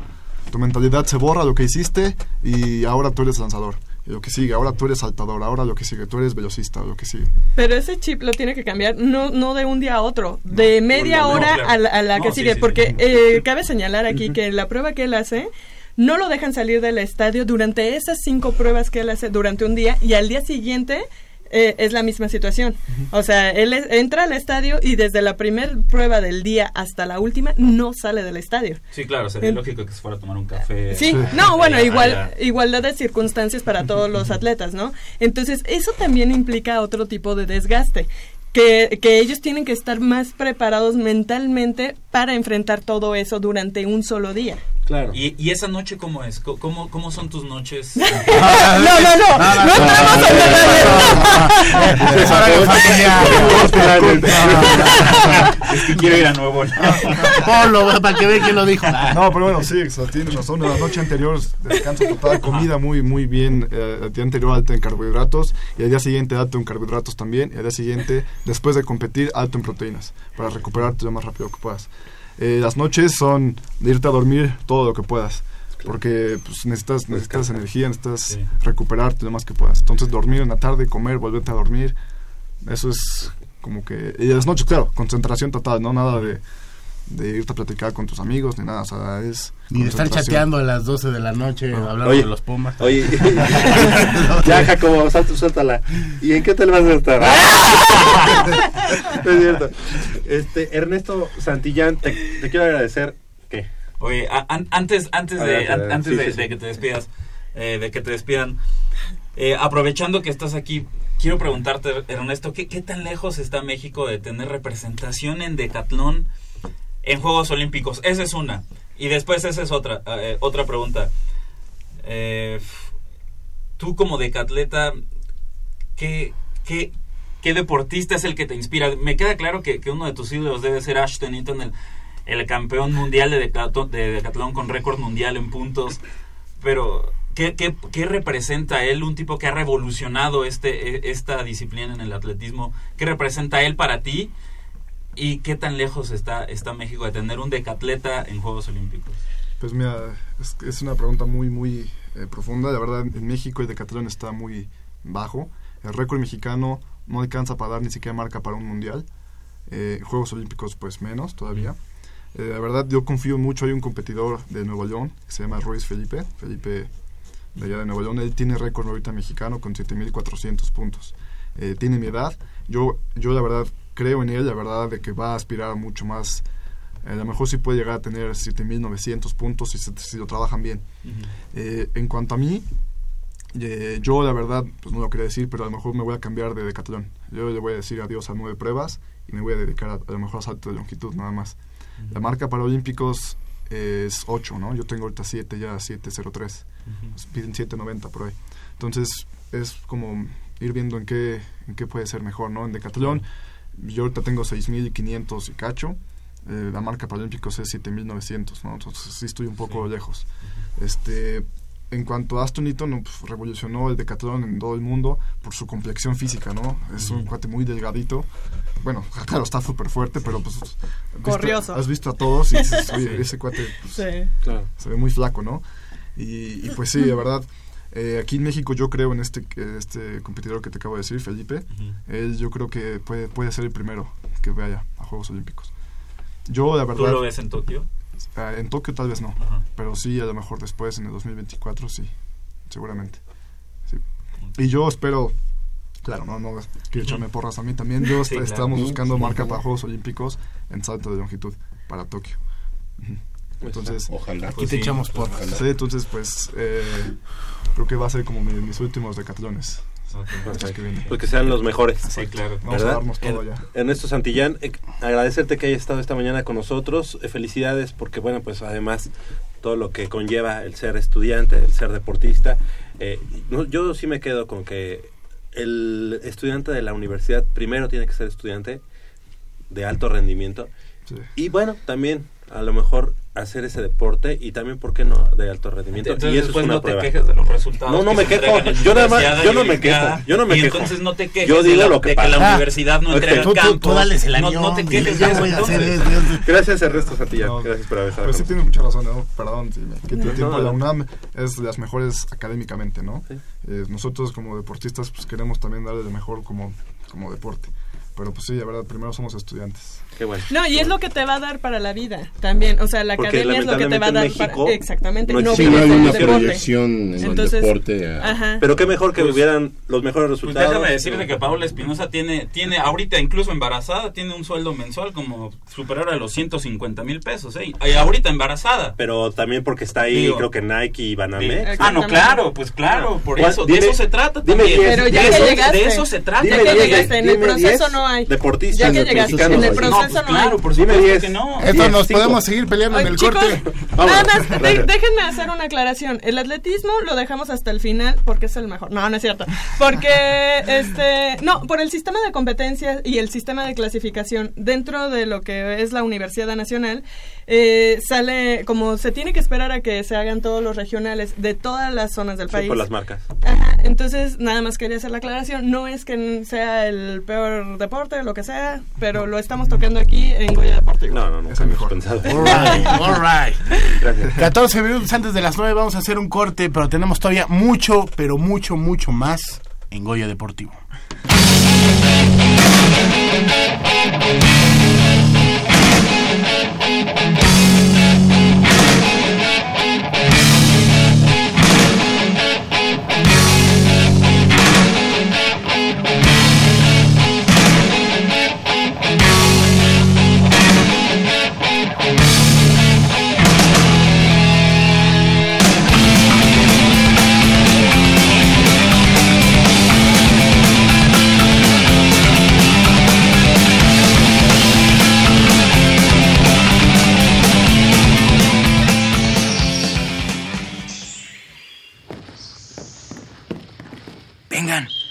tu mentalidad se borra lo que hiciste y ahora tú eres lanzador. Y lo que sigue, ahora tú eres saltador, ahora lo que sigue, tú eres velocista, lo que sigue. Pero ese chip lo tiene que cambiar no, no de un día a otro, de media no, hora claro. a la, a la que sí, sigue, sí, porque sí. eh, cabe señalar aquí que la prueba que él hace no lo dejan salir del estadio durante esas cinco pruebas que él hace durante un día y al día siguiente eh, es la misma situación. O sea, él es- entra al estadio y desde la primera prueba del día hasta la última no sale del estadio. Sí, claro, sería En- lógico que se fuera a tomar un café. Sí, no, bueno, allá, igual, allá. igualdad de circunstancias para todos los atletas, ¿no? Entonces, eso también implica otro tipo de desgaste. Que, que ellos tienen que estar más preparados mentalmente para enfrentar todo eso durante un solo día. Claro. ¿Y, y esa noche cómo es? ¿Cómo- ¿Cómo, son tus noches? no, no, no, no entramos en detalle. Es que quiero ir a Nuevo. Polo, para que vean quién lo dijo. No, pero bueno, sí, o sea, tienes razón. La noche anterior, descanso total, comida muy, muy bien. eh, el día anterior, alta en carbohidratos. Y al día siguiente, alto en carbohidratos también. Y al día siguiente, después de competir, alto en proteínas. Para recuperarte lo más rápido que puedas. Eh, las noches son de irte a dormir todo lo que puedas. Porque pues, necesitas, necesitas energía, necesitas Sí. recuperarte lo más que puedas. Entonces, dormir en la tarde, comer, volverte a dormir. Eso es como que. Y las noches, claro, concentración total, no nada de, de irte a platicar con tus amigos ni nada. O sea, es. Ni de estar chateando a las 12 de la noche hablando Oye. de los Pumas. Oye, ya Jacobo, salta, suéltala. ¿Y en qué hotel vas a estar? No es cierto. Este, Ernesto Santillán, te, te quiero agradecer. ¿Qué? Oye, a- an- antes, antes, de, an- antes Sí, de, sí, sí. de que te despidas, eh, de que te despidan, eh, aprovechando que estás aquí, quiero preguntarte, Ernesto, ¿qué, qué tan lejos está México de tener representación en decatlón en Juegos Olímpicos? Esa es una. Y después esa es otra, eh, otra pregunta. Eh, tú como decatleta, ¿qué, qué, ¿qué deportista es el que te inspira? Me queda claro que, que uno de tus ídolos debe ser Ashton Eaton, el, el campeón mundial de decatlón, de decatlón con récord mundial en puntos. Pero, ¿qué, qué, qué representa él? Un tipo que ha revolucionado este, e- esta disciplina en el atletismo. ¿Qué representa él para ti? ¿Y qué tan lejos está, está México de tener un decatleta en Juegos Olímpicos? Pues mira, es, una pregunta muy, muy eh, profunda. La verdad, en México el decatlón está muy bajo. El récord mexicano no alcanza para dar ni siquiera marca para un mundial. Eh, Juegos Olímpicos, pues menos todavía. Eh, la verdad, yo confío mucho. Hay un competidor de Nuevo León que se llama Ruiz Felipe. Felipe de allá de Nuevo León. Él tiene récord ahorita mexicano con 7.400 puntos. Eh, tiene mi edad. Yo, yo la verdad creo en él, la verdad de que va a aspirar mucho más. Eh, a lo mejor sí puede llegar a tener 7.900 puntos si, si lo trabajan bien. Eh, en cuanto a mí, eh, yo la verdad, pues no lo quería decir, pero a lo mejor me voy a cambiar de decatlón. Yo le voy a decir adiós a nueve pruebas y me voy a dedicar a, a lo mejor a salto de longitud nada más. La marca para Olímpicos es 8, ¿no? Yo tengo ahorita 7 ya, 7.03. Pues Piden 7.90 por ahí. Entonces es como ir viendo en qué, en qué puede ser mejor, ¿no? En decatlón, yo ahorita tengo 6.500 y cacho. eh, la marca para Olímpicos es 7.900, ¿no? Entonces sí estoy un poco lejos. Este, en cuanto a Aston Eaton, pues, revolucionó el decatlón en todo el mundo por su complexión física, ¿no? Es un cuate muy delgadito. Bueno, claro, está súper fuerte, pero pues... has visto- Corrioso. Has visto a todos y dices, oye, ese cuate pues, Sí. Claro. se ve muy flaco, ¿no? Y, y pues sí, de verdad, eh, aquí en México yo creo en este, este competidor que te acabo de decir, Felipe, él yo creo que puede, puede ser el primero que vaya a Juegos Olímpicos. Yo, la ¿Tú verdad, lo ves en Tokio? ah, en Tokio tal vez no, pero sí, a lo mejor después, en el 2024, sí, seguramente. Sí. Y yo espero, claro, no, no quiero echarme porras a mí también, yo Sí, est- claro. estamos buscando Sí, marca para Juegos Olímpicos en salto de longitud para Tokio. Ujú. Entonces, Ojalá. Aquí Pues te sí, echamos por. Sí, entonces pues eh, creo que va a ser como mi- mis últimos decatlones. vienen. Pues que sean los mejores. Sí, claro. Vamos ¿verdad? a darnos todo ya. Ernesto Santillán, eh, agradecerte que hayas estado esta mañana con nosotros. Eh, felicidades porque, bueno, pues además todo lo que conlleva el ser estudiante, el ser deportista. Eh, no, yo sí me quedo con que el estudiante de la universidad primero tiene que ser estudiante de alto rendimiento Sí. y, bueno, también a lo mejor hacer ese deporte y también, ¿por qué no?, de alto rendimiento. Entonces y eso después es una no te prueba. quejes de los resultados. No, no que me quejo. tu Yo nada más- yo no me quejo. Yo no me y quejo. entonces no te quejes Yo de, digo la- lo que de la universidad no Ok. entrega Tú, tú, tú dales el no, avión. no te dile, quejes yo de eso voy a hacer esto. Gracias, Ernesto Santillán. No, Gracias por haber estado Pues con sí tienes mucha razón, ¿no? perdón, si me quito el tiempo. no, La no. UNAM es de las mejores académicamente, ¿no? Sí. Eh, nosotros como deportistas pues queremos también darle lo mejor como, como deporte. Pero pues sí, la verdad, primero somos estudiantes. Qué bueno. No, y es lo que te va a dar para la vida también. O sea, la Porque academia es lo que te va a dar en para. México Exactamente, no no, Sí, no hay una deporte. proyección en Entonces, el deporte. a- Ajá. Pero qué mejor que Pues- hubieran los mejores Pues resultados. déjame decirte que Paola Espinosa tiene, tiene ahorita, incluso embarazada, tiene un sueldo mensual como superior a los 150 mil pesos. ¿eh? Y ahorita embarazada. Pero también porque está ahí, Digo, creo que Nike y Banamex. Ah, no, claro, pues claro, por eso, Dime- de eso se trata dime también. diez. Pero ya de, que eso, llegaste. de eso se trata. Ya Dime que diez, llegaste, en el dime proceso no hay. deportistas Ya que llegaste, en el No, proceso No, pues no claro, hay. por Dime supuesto diez. que no. Esto Diez, nos cinco. podemos seguir peleando en el chicos, corte. Vámonos. Nada más, de- Gracias. déjenme hacer una aclaración. El atletismo lo dejamos hasta el final porque es el mejor. No, no es cierto. Porque, este, no, por el sistema de competencias y el sistema de clasificación dentro de lo que es la Universidad Nacional, eh, sale, como se tiene que esperar a que se hagan todos los regionales de todas las zonas del Sí, país. por las marcas. Ajá, entonces nada más quería hacer la aclaración. No es que sea el peor deporte o lo que sea, pero lo estamos tocando aquí en Goya Deportivo. No, no, no. Es el mejor. Pensado. All right, all right. Gracias. 14 minutos antes de las 9 vamos a hacer un corte, pero tenemos todavía mucho, pero mucho, mucho más en Goya Deportivo.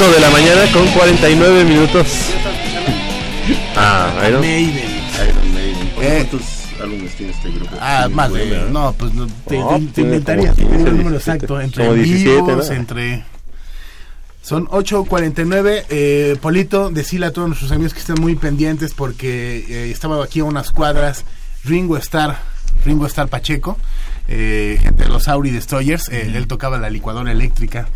8 de la mañana con 49 minutos. Ah, Iron Maiden. Iron Maiden. Eh. ¿Cuántos álbumes tiene este grupo? Ah, más de. No, pues no, te, No, te- te 15, un número 17. exacto. Entre Como 17, vivos, ¿no? entre. Son 8.49. Eh, Polito, decirle a todos nuestros amigos que estén muy pendientes porque eh, estaba aquí a unas cuadras Ringo Starr, Ringo Starr Pacheco, eh, gente de los Auri Destroyers. eh, Él tocaba la licuadora eléctrica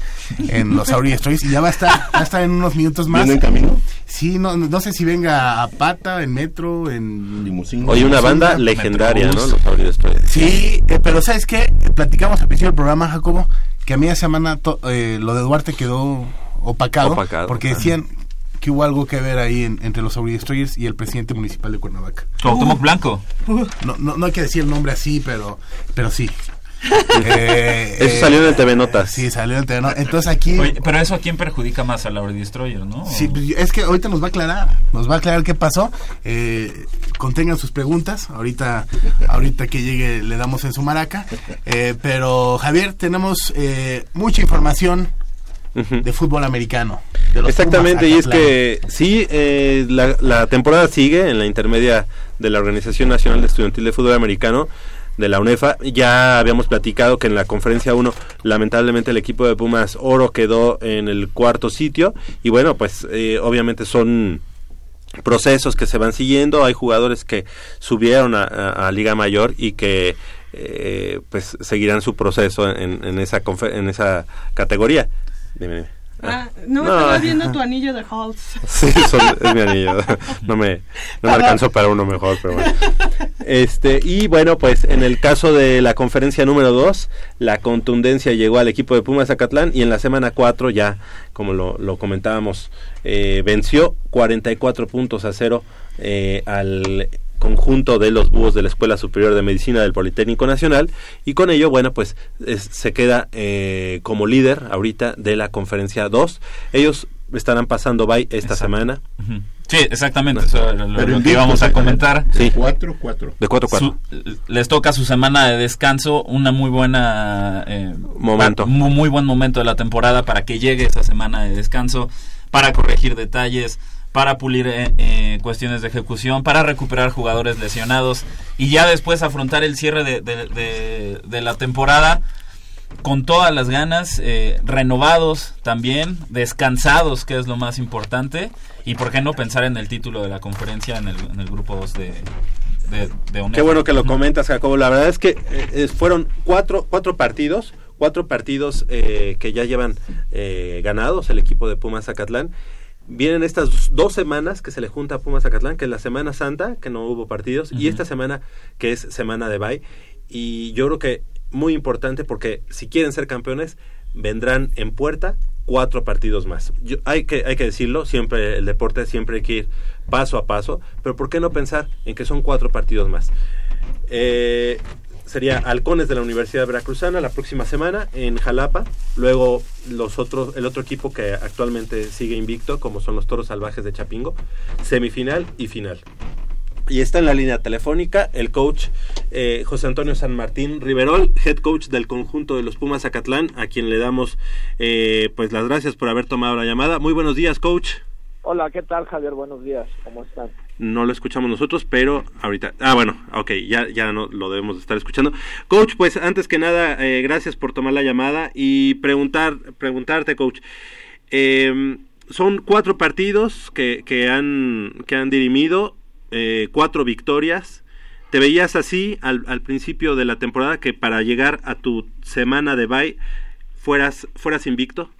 en los Auri Destroyers y ya va a estar, va a estar en unos minutos más. ¿Viene en camino? Sí, no, no sé si venga a pata, en metro, en Limusina. Oye, una banda legendaria, ¿no? Los Audi Destroyers. Sí, eh, pero ¿sabes qué? Platicamos al principio del programa, Jacobo, que a mí esa semana to- eh, lo de Duarte quedó opacado, Opacado, porque ajá. Que hubo algo que ver ahí en- entre los Destroyers y el presidente municipal de Cuernavaca. Cuauhtémoc Blanco. No, no, no hay que decir el nombre así, pero, pero sí. Eh, Eso eh, salió en el TV Notas. Sí, salió en el TV Notas. Entonces aquí... Oye, pero eso a quién perjudica más a la Audi Destroyer, ¿no? Sí, pues, es que ahorita nos va a aclarar, nos va a aclarar qué pasó. Eh, contengan sus preguntas, ahorita, ahorita que llegue le damos en su maraca. Eh, pero Javier, tenemos eh, mucha información De fútbol americano. de Exactamente, y es que sí, eh, la, la temporada sigue en la intermedia de la Organización Nacional Estudiantil de Fútbol Americano de la UNEFA. Ya habíamos platicado que en la conferencia 1, lamentablemente el equipo de Pumas Oro quedó en el cuarto sitio. Y bueno, pues eh, obviamente son procesos que se van siguiendo. Hay jugadores que subieron a, a- a Liga Mayor y que eh, pues seguirán su proceso en, en esa en esa categoría. Dime, dime. Ah, no, No. estaba viendo tu anillo de Halls. Sí, son- es mi anillo. No me, no me alcanzó para uno mejor, pero bueno. Este, y bueno, pues en el caso de la conferencia número 2, la contundencia llegó al equipo de Pumas Zacatlán y en la semana 4 ya, como lo, lo comentábamos, eh, venció 44 puntos a cero eh, al conjunto de los búhos de la Escuela Superior de Medicina del Politécnico Nacional y con ello, bueno, pues es- se queda eh, como líder ahorita de la conferencia 2. Ellos estarán pasando by esta Exacto. semana. Sí, exactamente. Eso era lo, que íbamos a comentar. Sí. 4, 4. de 4 4. Su- les toca su semana de descanso, una muy buena eh, Momento. pa- mu- muy buen momento de la temporada para que llegue esa semana de descanso, para corregir detalles, para pulir eh, eh, cuestiones de ejecución, para recuperar jugadores lesionados y ya después afrontar el cierre de, de- de- de la temporada con todas las ganas, eh, renovados también, descansados, que es lo más importante, y por qué no pensar en el título de la conferencia en el, en el grupo 2 de, de. Qué bueno que lo comentas, Jacobo. La verdad es que eh, fueron cuatro, cuatro partidos, cuatro partidos eh, que ya llevan eh, ganados el equipo de Pumas Zacatlán. Vienen estas dos semanas que se le junta a Pumas Zacatlán, que es la Semana Santa, que no hubo partidos, y esta semana que es Semana de Bay. Y yo creo que muy importante porque si quieren ser campeones, vendrán en puerta cuatro partidos más. Yo- hay, que, hay que decirlo, siempre el deporte siempre hay que ir paso a paso, pero ¿por qué no pensar en que son cuatro partidos más? Eh, sería Halcones de la Universidad Veracruzana la próxima semana en Jalapa. Luego los otros, el otro equipo que actualmente sigue invicto, como son los Toros Salvajes de Chapingo, semifinal y final. Y está en la línea telefónica el coach eh, José Antonio San Martín Riverol, head coach del conjunto de los Pumas Zacatlán, a quien le damos eh, pues las gracias por haber tomado la llamada. Muy buenos días, coach. Hola, ¿qué tal Javier? Buenos días, ¿cómo están? No lo escuchamos nosotros, pero ahorita, ah bueno, ok, ya, ya no lo debemos de estar escuchando. Coach, pues antes que nada, eh, gracias por tomar la llamada y preguntar, preguntarte, coach, eh, son cuatro partidos que, que han, que han dirimido, eh, cuatro victorias. ¿Te veías así al, al principio de la temporada que para llegar a tu semana de bye fueras, fueras invicto?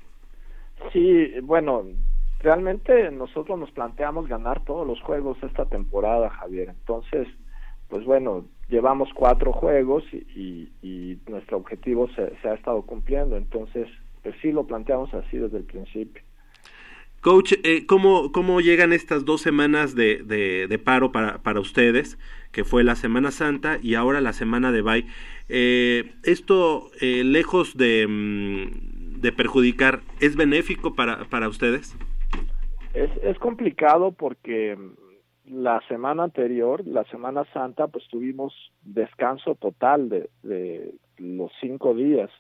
Sí, bueno, realmente nosotros nos planteamos ganar todos los juegos esta temporada, Javier. Entonces, pues bueno, llevamos cuatro juegos y, y- nuestro objetivo se, se ha estado cumpliendo. Entonces, pues sí lo planteamos así desde el principio. Coach, eh, ¿cómo, ¿cómo llegan estas dos semanas de, de, de paro para, para ustedes? Que fue la Semana Santa y ahora la Semana de Bay. Eh, esto, eh, lejos de, mm, de perjudicar, ¿es benéfico para, para ustedes? Es, es complicado porque mm, la semana anterior, la Semana Santa, pues tuvimos descanso total de, de los cinco días.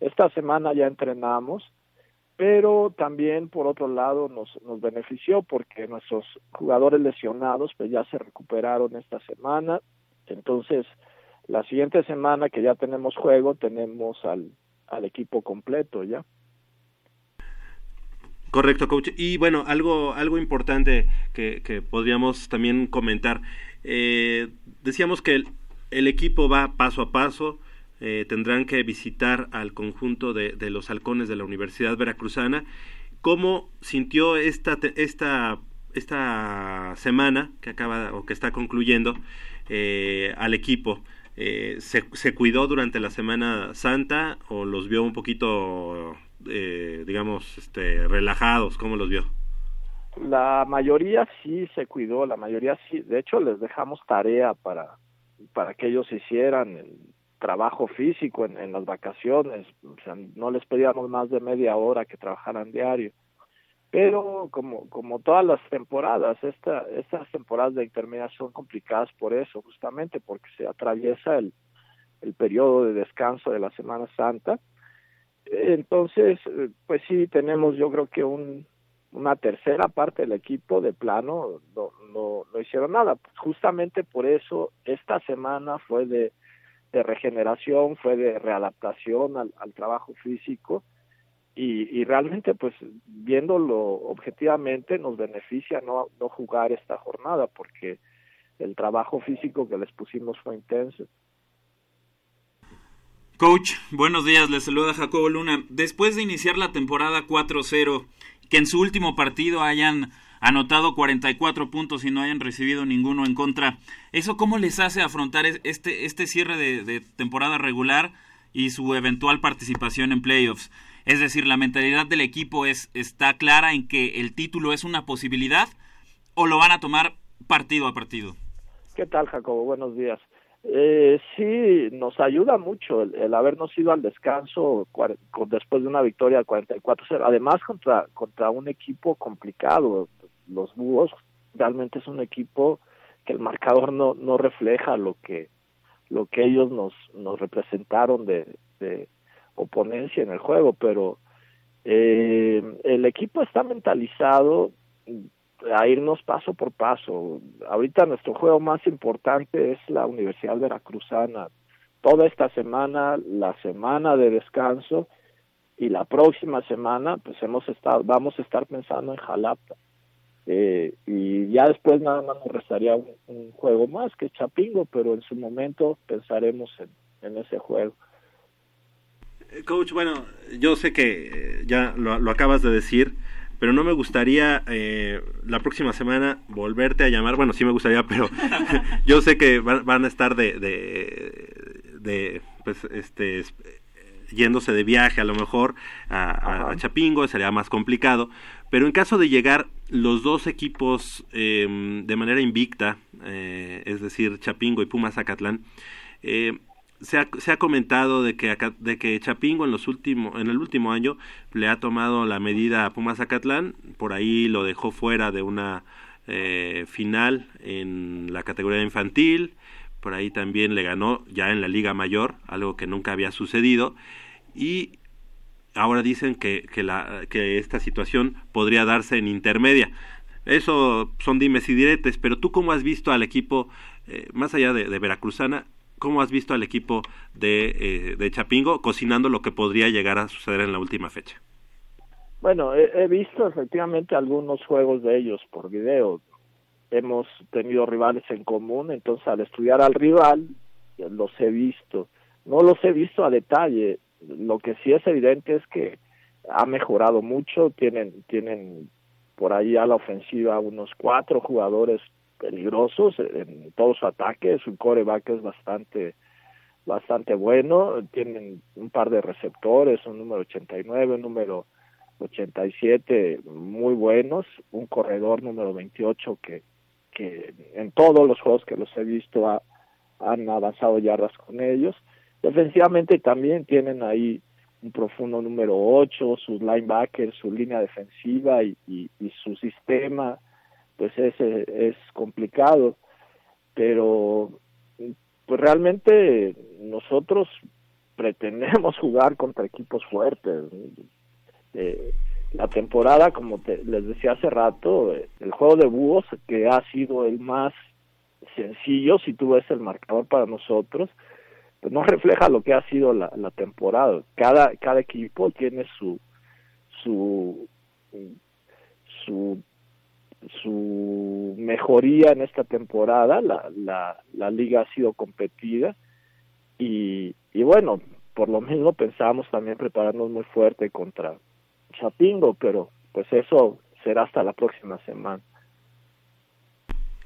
Esta semana ya entrenamos pero también por otro lado nos, nos benefició porque nuestros jugadores lesionados pues ya se recuperaron esta semana, entonces la siguiente semana que ya tenemos juego tenemos al, al equipo completo ya. Correcto, coach. Y bueno, algo, algo importante que, que podríamos también comentar. Eh, decíamos que el, equipo va paso a paso. Eh, tendrán que visitar al conjunto de, de, los halcones de la Universidad Veracruzana. ¿Cómo sintió esta, esta, esta semana que acaba o que está concluyendo eh, al equipo? Eh, ¿se, ¿se, cuidó durante la Semana Santa o los vio un poquito eh, digamos, este, relajados? ¿Cómo los vio? La mayoría sí se cuidó, la mayoría sí. De hecho, les dejamos tarea para, para que ellos hicieran el trabajo físico en, las vacaciones. O sea, no les pedíamos más de media hora que trabajaran diario. Pero como, como todas las temporadas, esta, estas temporadas de intermedia son complicadas por eso, justamente porque se atraviesa el, el periodo de descanso de la Semana Santa entonces, pues sí, tenemos yo creo que un, una tercera parte del equipo de plano no, no, no hicieron nada. Justamente por eso esta semana fue de, de regeneración, fue de readaptación al, al trabajo físico y, y realmente pues viéndolo objetivamente nos beneficia no, no jugar esta jornada porque el trabajo físico que les pusimos fue intenso. Coach, buenos días, les saluda Jacobo Luna. Después de iniciar la temporada 4-0, que en su último partido hayan anotado 44 puntos y no hayan recibido ninguno en contra, ¿eso cómo les hace afrontar este, este cierre de, de temporada regular y su eventual participación en playoffs? Es decir, la mentalidad del equipo es, está clara en que el título es una posibilidad o lo van a tomar partido a partido. ¿Qué tal, Jacobo? Buenos días. Eh, sí, nos ayuda mucho el, habernos ido al descanso con, después de una victoria 44-0. Además, contra, contra un equipo complicado. Los Búhos realmente es un equipo que el marcador no, no refleja lo que lo que ellos nos, nos representaron de, de oponencia en el juego, pero eh, el equipo está mentalizado a irnos paso por paso. Ahorita nuestro juego más importante es la Universidad Veracruzana. Toda esta semana, la semana de descanso y la próxima semana, pues hemos estado, vamos a estar pensando en Jalapa. Eh, y ya después nada más nos restaría un, juego más que Chapingo, pero en su momento pensaremos en, ese juego. Coach, bueno, yo sé que ya lo, lo acabas de decir, pero no me gustaría eh, la próxima semana volverte a llamar. Bueno, sí me gustaría, pero yo sé que van, van a estar de, de, de, pues, este, yéndose de viaje a lo mejor a, a, a, Chapingo, sería más complicado. Pero en caso de llegar los dos equipos eh, de manera invicta, eh, es decir, Chapingo y Pumas Zacatlán, eh, se ha, se ha comentado de que, de que Chapingo en, los últimos, en el último año le ha tomado la medida a Pumas Zacatlán, por ahí lo dejó fuera de una eh, final en la categoría infantil, por ahí también le ganó ya en la Liga Mayor, algo que nunca había sucedido, y ahora dicen que, que, la, que esta situación podría darse en intermedia. Eso son dimes y diretes, pero tú cómo has visto al equipo, eh, más allá de, de Veracruzana, ¿Cómo has visto al equipo de, eh, de Chapingo cocinando lo que podría llegar a suceder en la última fecha? Bueno, he, he, visto efectivamente algunos juegos de ellos por video. Hemos tenido rivales en común, entonces al estudiar al rival los he visto. No los he visto a detalle. Lo que sí es evidente es que ha mejorado mucho. Tienen, tienen por ahí a la ofensiva unos cuatro jugadores peligrosos en todo su ataque, su coreback es bastante bastante bueno, tienen un par de receptores, un número 89, un número 87 muy buenos, un corredor número 28 que que en todos los juegos que los he visto ha, han avanzado yardas con ellos. Defensivamente también tienen ahí un profundo número 8, sus linebackers, su línea defensiva y, y, y su sistema pues es, es complicado, pero pues realmente nosotros pretendemos jugar contra equipos fuertes. Eh, la temporada, como te, les decía hace rato, el juego de búhos, que ha sido el más sencillo, si tú ves el marcador para nosotros, pues no refleja lo que ha sido la, la temporada. Cada, cada equipo tiene su, su, su, su mejoría en esta temporada, la, la, la liga ha sido competida y, y bueno, por lo mismo pensábamos también prepararnos muy fuerte contra Chapingo, pero pues eso será hasta la próxima semana.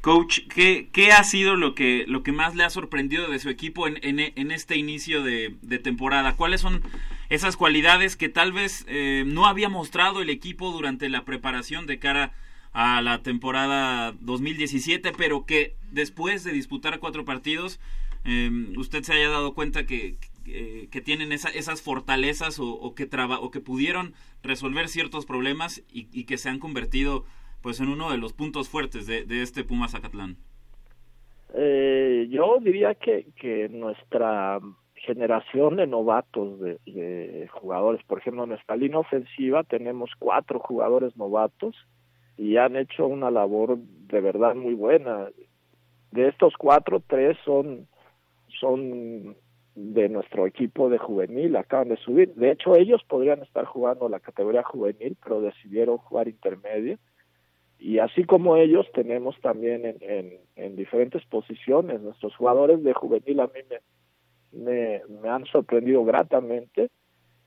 Coach, ¿qué, ¿qué, ha sido lo que, lo que más le ha sorprendido de su equipo en, en, en este inicio de, de, temporada? ¿Cuáles son esas cualidades que tal vez eh, no había mostrado el equipo durante la preparación de cara a la temporada 2017, pero que después de disputar cuatro partidos, eh, usted se haya dado cuenta que, que, que tienen esa, esas fortalezas o, que traba, o que pudieron resolver ciertos problemas y, que se han convertido pues en uno de los puntos fuertes de, de este Puma Zacatlán? Eh, yo diría que, que nuestra generación de novatos de, de, jugadores, por ejemplo, en nuestra línea ofensiva tenemos cuatro jugadores novatos y han hecho una labor de verdad muy buena. De estos cuatro, tres son, son de nuestro equipo de juvenil, acaban de subir. De hecho, ellos podrían estar jugando la categoría juvenil, pero decidieron jugar intermedia y así como ellos tenemos también en, en, en, diferentes posiciones nuestros jugadores de juvenil a mí me, me, me han sorprendido gratamente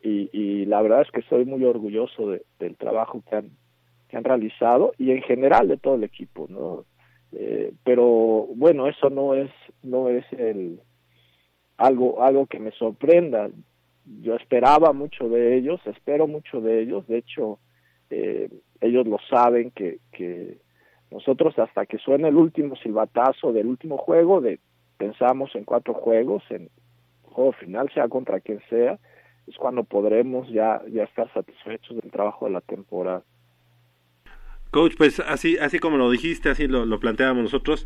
y, y, la verdad es que estoy muy orgulloso de, del trabajo que han que han realizado y en general de todo el equipo no eh, pero bueno eso no es no es el algo algo que me sorprenda. Yo esperaba mucho de ellos espero mucho de ellos. De hecho eh, ellos lo saben que, que nosotros hasta que suene el último silbatazo del último juego, de pensamos en cuatro juegos, en juego final, sea contra quien sea, es cuando podremos ya, ya estar satisfechos del trabajo de la temporada. Coach, pues así, así como lo dijiste, así lo, planteábamos nosotros,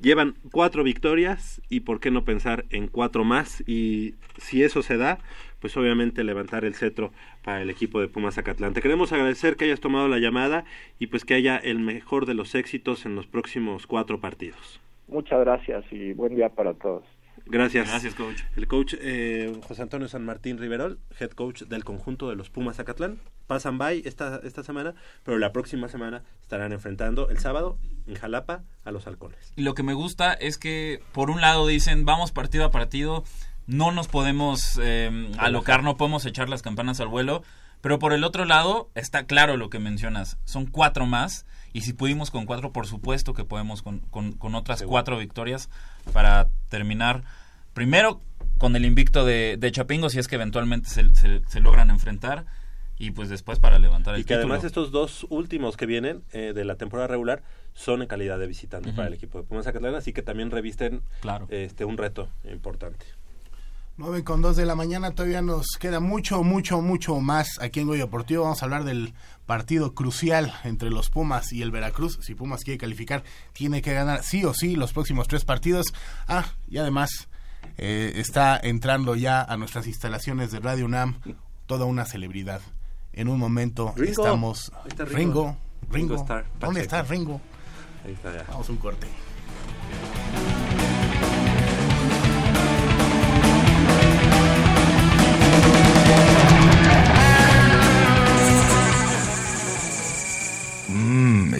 llevan cuatro victorias y por qué no pensar en cuatro más y si eso se da, pues obviamente levantar el cetro para el equipo de Pumas Zacatlán. Te queremos agradecer que hayas tomado la llamada y pues que haya el mejor de los éxitos en los próximos cuatro partidos. Muchas gracias y buen día para todos. Gracias. Gracias, coach. El coach eh, José Antonio San Martín Riverol, head coach del conjunto de los Pumas Zacatlán. Pasan by esta, esta semana, pero la próxima semana estarán enfrentando el sábado en Jalapa a los halcones. Y lo que me gusta es que, por un lado, dicen, vamos partido a partido, no nos podemos eh, alocar, no podemos echar las campanas al vuelo. Pero por el otro lado, está claro lo que mencionas. Son cuatro más. Y si pudimos con cuatro, por supuesto que podemos con, con, con otras Seguro. cuatro victorias para terminar primero con el invicto de, de Chapingo, si es que eventualmente se, se, se, logran enfrentar. Y pues después para levantar el Y que título. además estos dos últimos que vienen eh, de la temporada regular son en calidad de visitante uh -huh. para el equipo de Pumas Zacatlán, así que también revisten claro. este un reto importante. 9 con 2 de la mañana, todavía nos queda mucho, mucho, mucho más aquí en Goya Deportivo. Vamos a hablar del partido crucial entre los Pumas y el Veracruz. Si Pumas quiere calificar, tiene que ganar sí o sí los próximos tres partidos. Ah, y además eh, está entrando ya a nuestras instalaciones de Radio UNAM toda una celebridad. En un momento Ringo. estamos... Está Ringo, Ringo, Ringo, Ringo Starr, ¿dónde está Ringo? Ahí está ya. Vamos a un corte.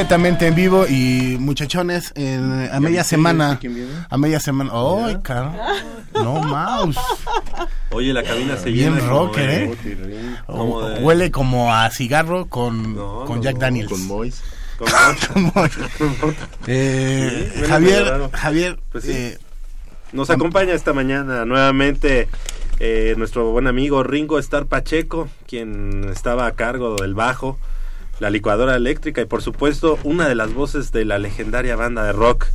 Completamente en vivo y muchachones, en- a media viste? semana. A media semana. ¡Ay, caro! No, mouse. Oye, la cabina se Bien llena. como rocker, de- ¿eh? como de- Huele como a cigarro con, con no, Jack no, Daniels. Con Mois. Con Con Mois. Eh, Sí, Javier. Javier, Pues sí. eh, Nos acompaña esta mañana nuevamente eh, nuestro buen amigo Ringo Star Pacheco, quien estaba a cargo del bajo, la licuadora eléctrica y por supuesto una de las voces de la legendaria banda de rock,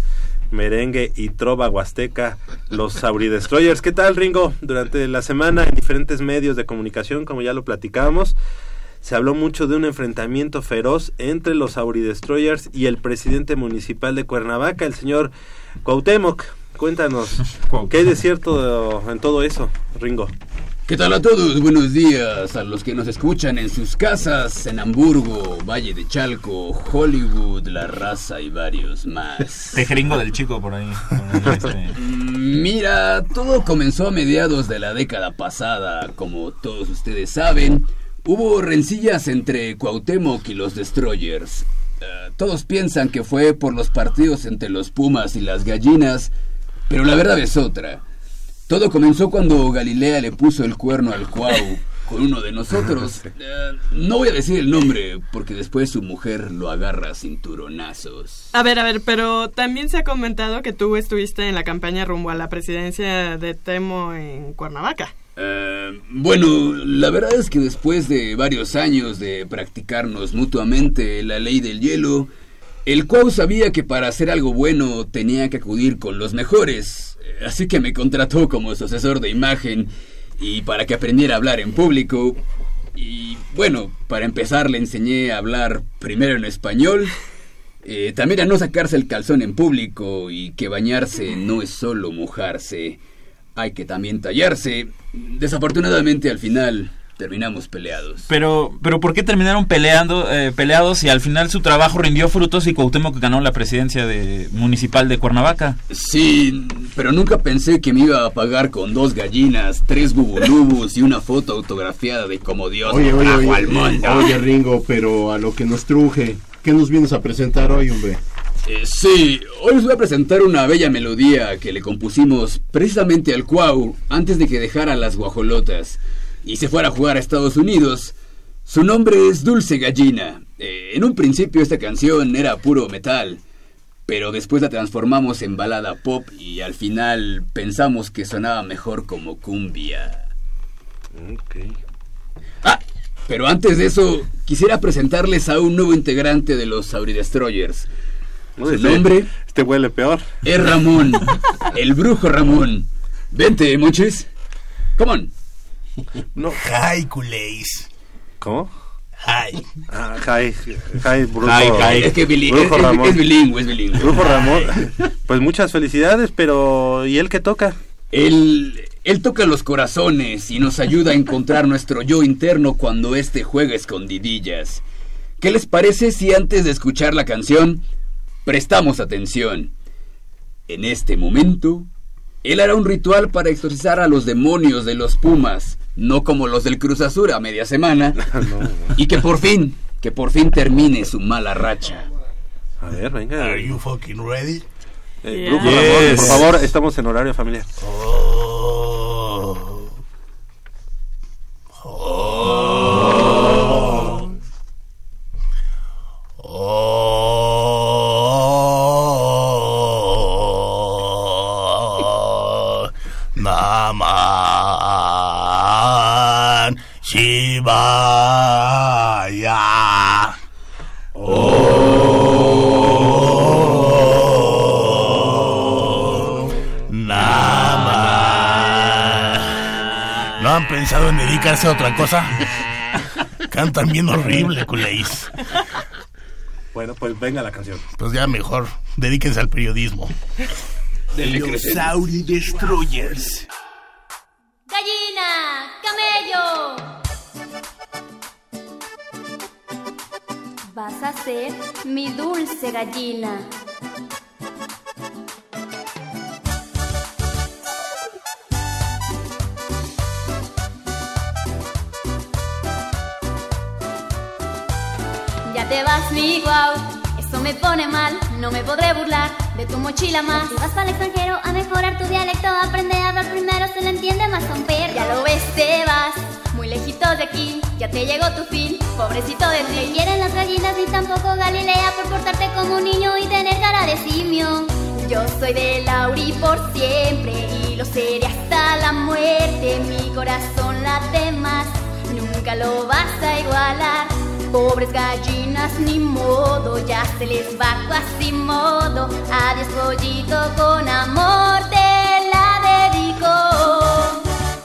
merengue y trova huasteca, los Sauri Destroyers. ¿Qué tal Ringo? Durante la semana en diferentes medios de comunicación, como ya lo platicábamos, se habló mucho de un enfrentamiento feroz entre los Sauri Destroyers y el presidente municipal de Cuernavaca, el señor Cuauhtémoc. Cuéntanos, ¿qué hay de cierto en todo eso, Ringo? ¿Qué tal a todos? Buenos días a los que nos escuchan en sus casas, en Hamburgo, Valle de Chalco, Hollywood, La Raza y varios más. Tejeringo del chico por ahí. Este, Mira, todo comenzó a mediados de la década pasada, como todos ustedes saben. Hubo rencillas entre Cuauhtémoc y los Destroyers. Eh, todos piensan que fue por los partidos entre los Pumas y las Gallinas, pero la verdad es otra. Todo comenzó cuando Galilea le puso el cuerno al Cuau con uno de nosotros. Eh, no voy a decir el nombre porque después su mujer lo agarra a cinturonazos. A ver, a ver, pero también se ha comentado que tú estuviste en la campaña rumbo a la presidencia de Temo en Cuernavaca. Eh, bueno, la verdad es que después de varios años de practicarnos mutuamente la ley del hielo, el Cuau sabía que para hacer algo bueno tenía que acudir con los mejores, eh, así que me contrató como su asesor de imagen y para que aprendiera a hablar en público. Y bueno, para empezar le enseñé a hablar primero en español, eh, también a no sacarse el calzón en público y que bañarse no es solo mojarse, hay que también tallarse. Desafortunadamente al final terminamos peleados. Pero, pero ¿por qué terminaron peleando, eh, peleados y al final su trabajo rindió frutos y Cuauhtémoc ganó la presidencia de, municipal de Cuernavaca? Sí, pero nunca pensé que me iba a pagar con dos gallinas, tres bubulubus y una foto autografiada de como Dios Oye, oye, oye, al mundo. oye, Ringo, pero a lo que nos truje, ¿qué nos vienes a presentar hoy, hombre? Eh, sí, hoy les voy a presentar una bella melodía que le compusimos precisamente al Cuau antes de que dejara las guajolotas y se fuera a jugar a Estados Unidos. Su nombre es Dulce Gallina. Eh, en un principio esta canción era puro metal, pero después la transformamos en balada pop y al final pensamos que sonaba mejor como cumbia. Ah, pero antes de eso, quisiera presentarles a un nuevo integrante de los Sauri Destroyers. Su Uy, nombre Este huele peor. es Ramón, el brujo Ramón. Vente, mochis. Come on. No. Hi, culéis. ¿Cómo? Hi. Ah, hi, hi, brujo, Hi, hi. Es que bili- brujo es- Ramón. es bilingüe, es bilingüe. Brujo Hi. Ramón. Pues muchas felicidades, pero ¿y él qué toca? Él, él toca los corazones y nos ayuda a encontrar nuestro yo interno cuando éste juega escondidillas. ¿Qué les parece si antes de escuchar la canción prestamos atención? En este momento, él hará un ritual para exorcizar a los demonios de los Pumas, no como los del Cruz Azul a media semana, y que por fin, que por fin termine su mala racha. A ver, venga. Are you fucking ready? Eh, Yeah. Brujo Yes. por favor, estamos en horario familiar. Oh. Oh. Oh. Naman Shivaya. Oh. Naman. ¿No han pensado en dedicarse a otra cosa? Cantan bien horrible, culéis. Bueno, pues venga la canción. Pues ya mejor, dedíquense al periodismo. Dele Los crecer. Sauri Destroyers. Gallina, camello. Vas a ser mi dulce gallina. Ya te vas, mi guau. Eso me pone mal, no me podré burlar de tu mochila más. Si vas el extranjero a mejorar tu dialecto, aprende a hablar primero, se le entiende más a un perro. Ya lo ves, te vas, muy lejitos de aquí, ya te llegó tu fin, pobrecito de ti. No quieren las gallinas ni tampoco Galilea por portarte como un niño y tener cara de simio. Yo soy de Lauri por siempre y lo seré hasta la muerte. Mi corazón late más, nunca lo vas a igualar. Pobres gallinas, ni modo, ya se les va casi modo. Adiós, pollito, con amor te la dedico.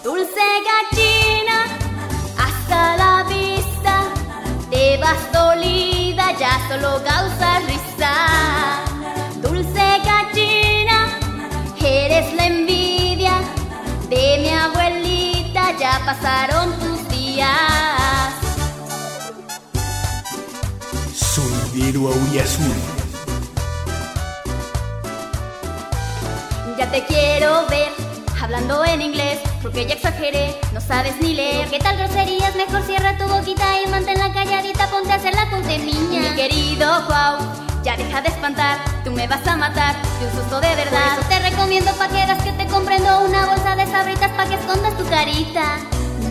Dulce gallina, hasta la vista. Te vas dolida, ya solo causas risa. Dulce gallina, eres la envidia de mi abuelita, ya pasaron Auriazul. Ya te quiero ver hablando en inglés, porque ya exageré, no sabes ni leer. ¿Qué tal groserías? Mejor cierra tu boquita y manténla calladita, ponte a hacer la ponte niña. Mi querido wow, ya deja de espantar, tú me vas a matar de un susto de verdad. Por eso te recomiendo pa' que veas que te comprendo una bolsa de sabritas pa' que escondas tu carita.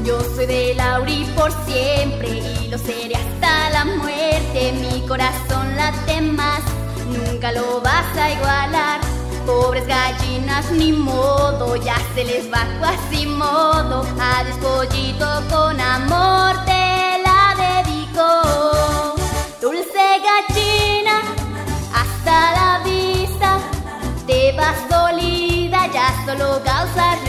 Yo soy de Lauri por siempre y lo seré hasta la muerte. Mi corazón late más, nunca lo vas a igualar. Pobres gallinas, ni modo, ya se les va casi modo. Adiós, pollito, con amor te la dedico. Dulce gallina, hasta la vista. Te vas dolida, ya solo causas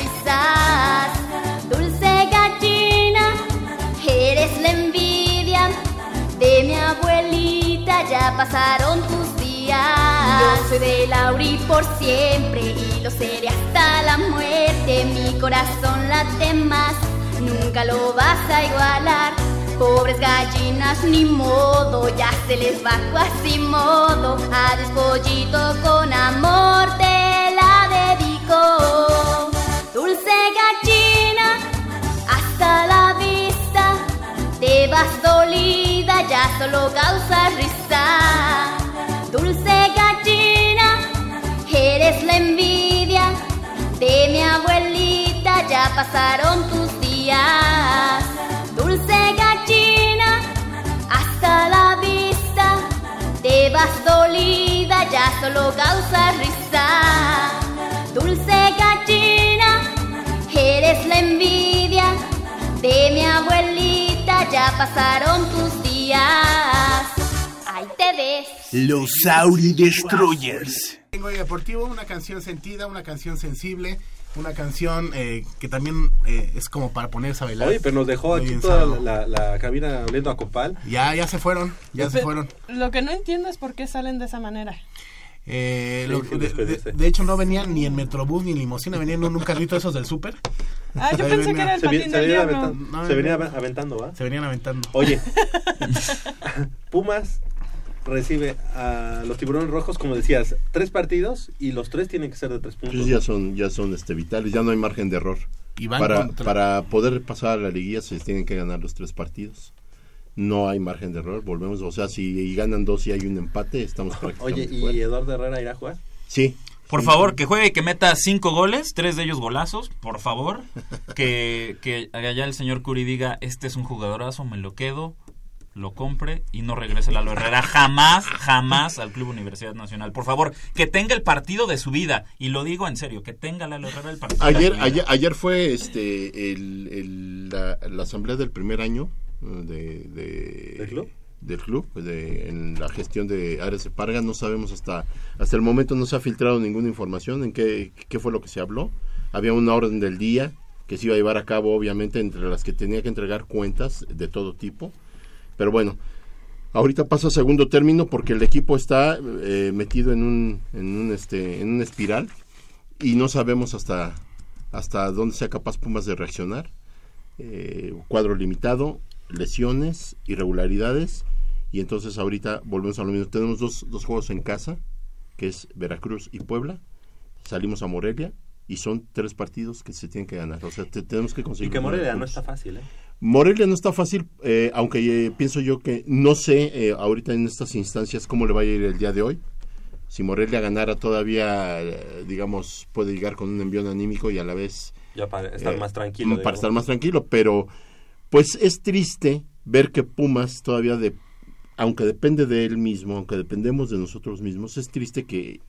de mi abuelita, ya pasaron tus días. Yo soy de Lauri por siempre y lo seré hasta la muerte. Mi corazón late más, nunca lo vas a igualar. Pobres gallinas, ni modo, ya se les va casi modo. Adiós, pollito, con amor te la dedico. Vas dolida, ya solo causas risa. Dulce gallina, eres la envidia de mi abuelita, ya pasaron tus días. Dulce gallina, hasta la vista. Te vas dolida, ya solo causas risa. Dulce gallina, eres la envidia ya pasaron tus días. Ahí te ves. Los Auri Destroyers. Tengo de deportivo una canción sentida, una canción sensible, una canción eh, que también eh, es como para ponerse a bailar. Oye, pero nos dejó Muy aquí toda sábado. la, la cabina oliendo a copal. Ya, ya se fueron, ya se Pe- fueron. Lo que no entiendo es por qué salen de esa manera. Eh, Sí, lo- de, de- hecho no venían ni en Metrobús ni en limusina, venían en un carrito esos del súper. Ah, yo Ahí pensé que era el Se, patín se del venían diablo. aventando, No, se venían aventando, ¿va? Se venían aventando. Oye, Pumas recibe a los tiburones rojos, como decías, tres partidos y los tres tienen que ser de tres puntos. Pues ya son, ya son este, vitales, ya no hay margen de error. Y van Para, contra- para poder pasar a la liguilla se tienen que ganar los tres partidos. No hay margen de error, volvemos, o sea, si ganan dos y hay un empate, estamos prácticamente Oye, ¿y fuera. Eduardo Herrera irá a jugar? Sí. Por Sí, favor, que juegue y que meta cinco goles, tres de ellos golazos, por favor. Que, que allá el señor Curi diga, este es un jugadorazo, me lo quedo, lo compre y no regrese Lalo Herrera jamás, jamás al Club Universidad Nacional. Por favor, que tenga el partido de su vida. Y lo digo en serio, que tenga Lalo Herrera el partido de Ayer, su vida. ayer, ayer fue este el, el- la, la asamblea del primer año de, de- ¿Del club? del club, de, en la gestión de Ares de Parga. No sabemos hasta hasta el momento no se ha filtrado ninguna información en qué, qué fue lo que se habló. Había una orden del día que se iba a llevar a cabo, obviamente, entre las que tenía que entregar cuentas de todo tipo. Pero bueno, ahorita pasa a segundo término porque el equipo está eh, metido en un, en un este en una espiral y no sabemos hasta hasta dónde sea capaz Pumas de reaccionar. Eh, cuadro limitado, lesiones, irregularidades y entonces ahorita volvemos a lo mismo. Tenemos dos, dos juegos en casa, que es Veracruz y Puebla. Salimos a Morelia y son tres partidos que se tienen que ganar. O sea, te- tenemos que conseguir. Y que Morelia no está fácil, ¿eh? Morelia no está fácil, eh, aunque eh, pienso yo que no sé eh, ahorita en estas instancias cómo le va a ir el día de hoy. Si Morelia ganara todavía, eh, digamos, puede llegar con un envión anímico y a la vez... Ya para estar eh, más tranquilo. Para digamos. estar más tranquilo, pero pues es triste ver que Pumas todavía de... Aunque depende de él mismo, aunque dependemos de nosotros mismos, es triste que,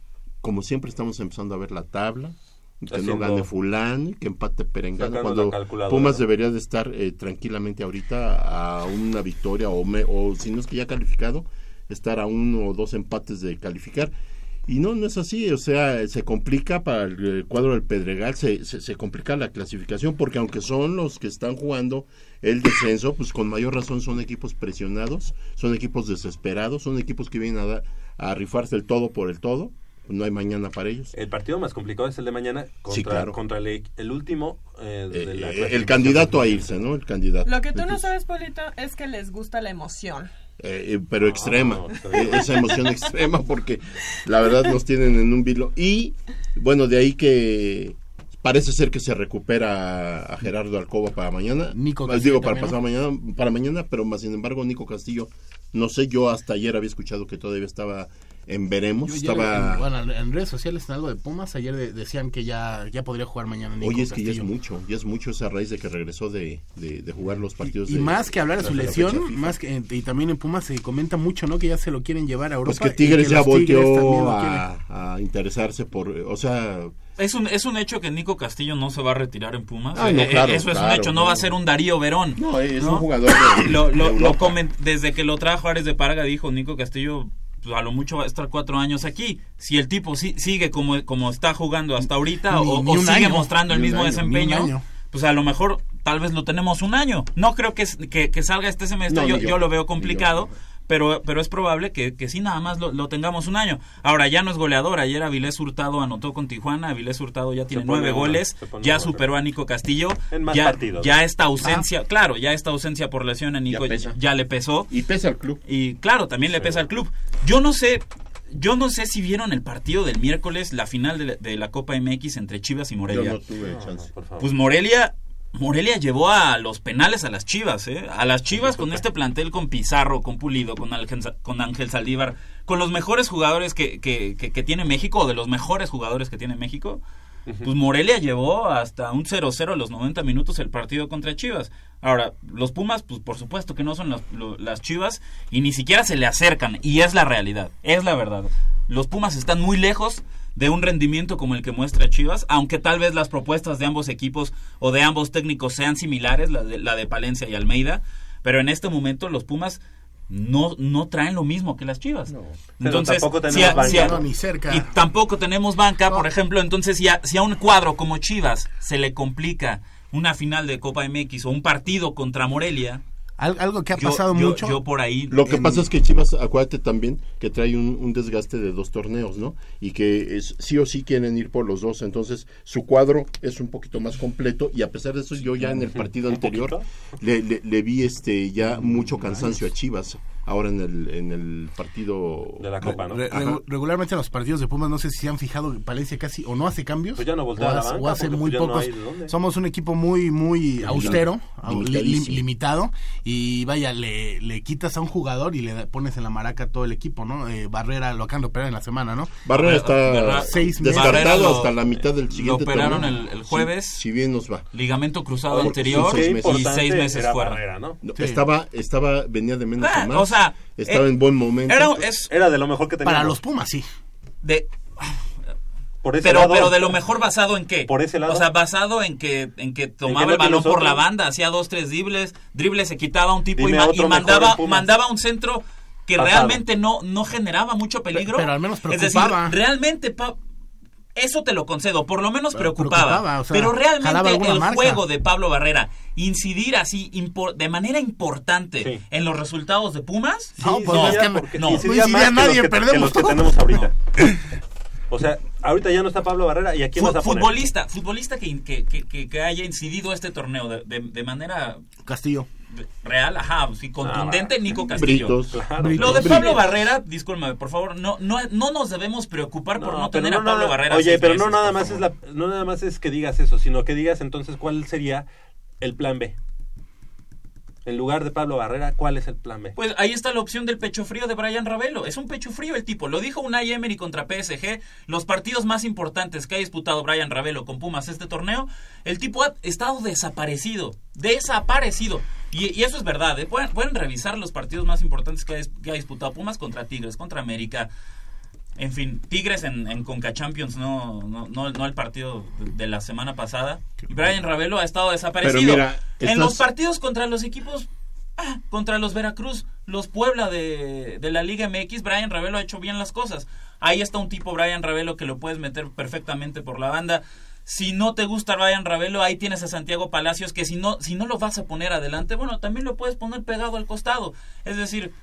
como siempre, estamos empezando a ver la tabla, que Haciendo- no gane fulano, que empate perengano, cuando Pumas debería de estar eh, tranquilamente ahorita a una victoria o, me- o si no es que ya calificado, estar a uno o dos empates de calificar. Y no, no es así, o sea, se complica para el, eh, cuadro del Pedregal, se, se, se complica la clasificación, porque aunque son los que están jugando el descenso, pues con mayor razón son equipos presionados, son equipos desesperados, son equipos que vienen a, dar- a rifarse el todo por el todo, no hay mañana para ellos. El partido más complicado es el de mañana contra, Sí, claro. contra el, el último eh, de la Eh, el candidato a irse, ¿no? El candidato. Lo que tú no sabes, Polito, es que les gusta la emoción. Eh, eh, pero extrema, eh, esa emoción extrema porque la verdad nos tienen en un vilo. Y bueno de ahí que parece ser que se recupera a Gerardo Alcoba para mañana, Nico Castillo digo para también, pasado mañana, para mañana, pero más sin embargo Nico Castillo, no sé, yo hasta ayer había escuchado que todavía estaba en veremos, Yo estaba en, bueno, en redes sociales en algo de Pumas ayer de- decían que ya, ya podría jugar mañana Nico Oye, es que ya es Castillo. mucho, ya es mucho esa raíz de que regresó de, de, de jugar los partidos. Y de- más que hablar de su lesión, más que y también en Pumas se comenta mucho, ¿no? Que ya se lo quieren llevar a Europa. Pues que Tigres ya volteó a, a interesarse por, o sea, Es un, es un hecho que Nico Castillo no se va a retirar en Pumas. Ah, no, Eh, claro, Eso es un hecho, no va a ser un Darío Verón. No, es ¿no? un jugador de- lo, lo- de lo desde que lo trajo Ares de Parga, dijo Nico Castillo, pues, a lo mucho va a estar cuatro años aquí. Si el tipo si- sigue como, como está jugando hasta ahorita Ni- o, ni o un sigue año, mostrando el mismo año, desempeño, pues a lo mejor tal vez lo tenemos un año. No creo que, que, que salga este semestre, No, yo, yo, yo lo veo yo. Pero, pero es probable que, que sí, nada más lo, lo tengamos un año. Ahora, ya no es goleador. Ayer Avilés Hurtado anotó con Tijuana. Avilés Hurtado ya tiene nueve uno, goles. Ya superó a Nico Castillo. En más ya, partidos, ya esta ausencia, claro, ya esta ausencia por lesión a Nico Ya le pesó. y pesa al club. Y claro, también le pesa al club. Yo no sé, yo no sé si vieron el partido del miércoles, la final de la, de la Copa MX entre Chivas y Yo Morelia. no tuve chance. Por favor. Pues Morelia, Morelia llevó a los penales a las Chivas, ¿eh? A las Chivas con este plantel, con Pizarro, con Pulido, con Ángel, con Ángel Saldívar, con los mejores jugadores que, que, que- que tiene México, o de los mejores jugadores que tiene México. Pues Morelia llevó hasta un 0-0 a los 90 minutos el partido contra Chivas. Ahora, los Pumas, pues por supuesto que no son las, lo- las Chivas y ni siquiera se le acercan. Y es la realidad, es la verdad. Los Pumas están muy lejos de un rendimiento como el que muestra Chivas, aunque tal vez las propuestas de ambos equipos o de ambos técnicos sean similares, la de, la de Palencia y Almeida, pero en este momento los Pumas no, no traen lo mismo que las Chivas. Entonces, tampoco si tenemos a- banca. si a- No, ni cerca. y tampoco tenemos banca, por ejemplo, entonces si a, si a un cuadro como Chivas se le complica una final de Copa MX o un partido contra Morelia, Al- algo que ha yo, pasado yo- mucho. yo por ahí Lo que En- pasa es que Chivas, acuérdate también que trae un, un desgaste de dos torneos, ¿no? Y que es- sí o sí quieren ir por los dos, entonces su cuadro es un poquito más completo y a pesar de eso yo ya en el partido ¿Un anterior le, le- le vi este ya mucho cansancio a Chivas ahora en el, en el partido De la Copa, ¿no? Re- regu- regularmente en los partidos de Pumas, no sé si se han fijado, Palencia casi o no hace cambios. Pues ya no voltea o a la hace, banca, o hace muy pues no pocos. Somos un equipo muy, muy austero, li- limitado. Y vaya, le, le quitas a un jugador y le da- pones en la maraca a todo el equipo, ¿no? Eh, Barrera lo acaban de operar en la semana, ¿no? Barrera está Barrera- seis meses. descartado lo- hasta la mitad del siguiente lo operaron el- jueves. Si, bien nos va. ligamento cruzado anterior seis y seis meses era fuera. Barrera, ¿no? No, Sí. Estaba, estaba, venía de menos Ah, a más. o sea, estaba eh, en buen momento. Era, es Era de lo mejor que teníamos. Para los Pumas, sí. de, Por ese pero, lado- pero de lo mejor basado en qué? Por ese lado. O sea, basado en que, en que tomaba no el balón por la banda, hacía dos, tres dribles, dribles se quitaba un tipo y, Dime mandaba, mandaba un centro que Pasado. realmente no, no generaba mucho peligro. pero al menos Es decir, preocupaba. realmente Pa- eso te lo concedo, por lo menos preocupaba. preocupaba, o sea, pero realmente el marca. juego de Pablo Barrera, incidir así de manera importante Sí. en los resultados de Pumas, No, pues sí, es que porque no, incidía no que nadie, los que, perdemos que los que tenemos ahorita. O sea, ahorita ya no está Pablo Barrera y aquí Fu- vas a poner. futbolista, futbolista que, que, que- que- que haya incidido este torneo de, de- de manera Castillo. Real, ajá, sí, contundente, Ah, Nico Castillo. Britos. Claro. Lo de Britos. Pablo Barrera, discúlpame, por favor, no, no, no nos debemos preocupar por no, tener no a Pablo nada- Barrera. Oye, pero no nada más es la, no nada más es que digas eso, sino que digas entonces cuál sería el plan B. en lugar de Pablo Barrera, ¿cuál es el plan B? Pues ahí está la opción del pecho frío de Brian Ravelo. Es un pecho frío el tipo. Lo dijo Unai Emery contra PSG. Los partidos más importantes que ha disputado Brian Ravelo con Pumas este torneo, el tipo ha estado desaparecido. Desaparecido. Y, eso es verdad. ¿eh? Pueden, revisar los partidos más importantes que ha, que ha disputado Pumas contra Tigres, contra América. En fin, Tigres en, en Conca Champions, no, no, no, no el partido de, de la semana pasada. Y Brian Ravelo ha estado desaparecido. Pero mira, En los partidos contra los equipos Ah, contra los Veracruz, los Puebla de, de la Liga MX, Brian Ravelo ha hecho bien las cosas. Ahí está un tipo Brian Ravelo que lo puedes meter perfectamente por la banda. Si no te gusta Brian Ravelo, ahí tienes a Santiago Palacios que si no si no lo vas a poner adelante, bueno, también lo puedes poner pegado al costado. Es decir,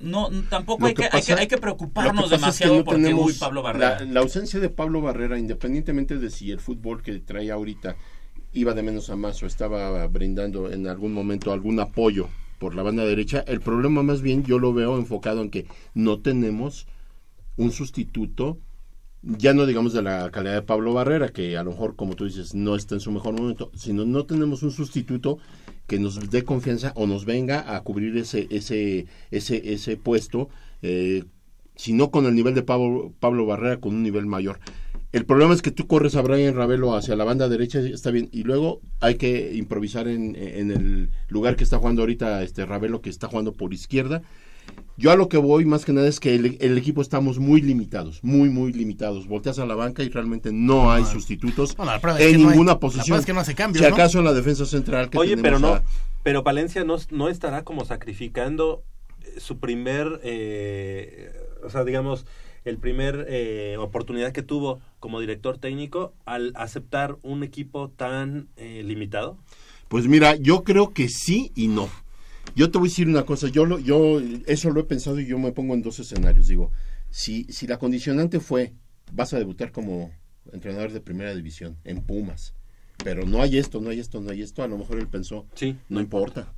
no tampoco hay que, que hay que pasa- hay que lo preocuparnos que es demasiado no porque uy Pablo Barrera. La, la ausencia de Pablo Barrera, independientemente de si el fútbol que trae ahorita iba de menos a más o estaba brindando en algún momento algún apoyo por la banda derecha, el problema más bien yo lo veo enfocado en que no tenemos un sustituto, ya no digamos de la calidad de Pablo Barrera, que a lo mejor, como tú dices, no está en su mejor momento, sino no tenemos un sustituto que nos dé confianza o nos venga a cubrir ese, ese, ese, ese puesto, eh, si no con el nivel de Pablo, Pablo Barrera, con un nivel mayor. El problema es que tú corres a Brian Ravelo hacia la banda derecha, está bien, y luego hay que improvisar en, en el lugar que está jugando ahorita este Ravelo, que está jugando por izquierda. Yo a lo que voy más que nada es que el, el equipo estamos muy limitados, muy, muy limitados. Volteas a la banca y realmente no hay sustitutos es en no hay- ninguna la posición. es que no hace cambios, si ¿no? acaso en la defensa central que Oye, pero no, a- pero Valencia no, no estará como sacrificando eh, su primer, eh, o sea, digamos, el primer eh, oportunidad que tuvo como director técnico al aceptar un equipo tan eh, limitado. Pues mira, yo creo que sí y no. Yo te voy a decir una cosa, yo lo, yo eso lo he pensado y yo me pongo en dos escenarios. Digo, si, si la condicionante fue, vas a debutar como entrenador de primera división en Pumas, pero no hay esto, no hay esto, no hay esto, a lo mejor él pensó, sí, no importa,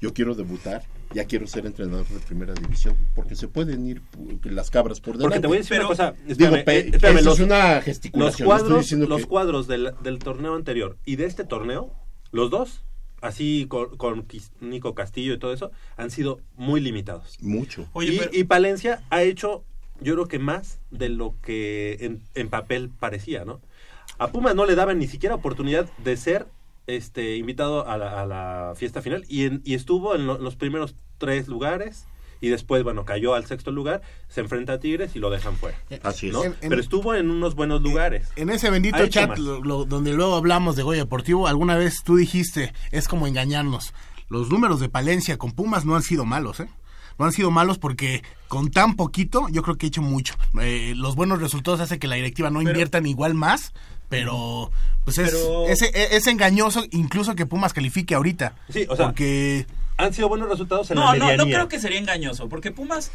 yo quiero debutar, ya quiero ser entrenador de primera división, porque se pueden ir las cabras por delante. Porque te voy a decir una cosa, Digo, espérame, eh, espérame, los, es una los gesticulación. estoy cuadros, los que- cuadros del, del torneo anterior y de este torneo, los dos, así con, con Nico Castillo y todo eso, han sido muy limitados. Mucho. Oye, y, pero- y Palencia ha hecho, yo creo que más de lo que en, en papel parecía, ¿no? A Pumas no le daban ni siquiera oportunidad de ser este invitado a la, a la fiesta final y, en- y estuvo en lo- los primeros tres lugares y después, bueno, cayó al sexto lugar, se enfrenta a Tigres y lo dejan fuera. Así es. ¿no? En- en- Pero estuvo en unos buenos lugares. En ese bendito chat lo- lo- donde luego hablamos de Goya Deportivo, alguna vez tú dijiste, es como engañarnos. Los números de Palencia con Pumas no han sido malos, ¿eh? No han sido malos porque con tan poquito yo creo que he hecho mucho. Eh, los buenos resultados hacen que la directiva no Pero- inviertan igual más, pero pues es, Pero- es, es engañoso incluso que Pumas califique ahorita. Sí, o sea, porque han sido buenos resultados en No, la no, medianía. no creo que sería engañoso, porque Pumas,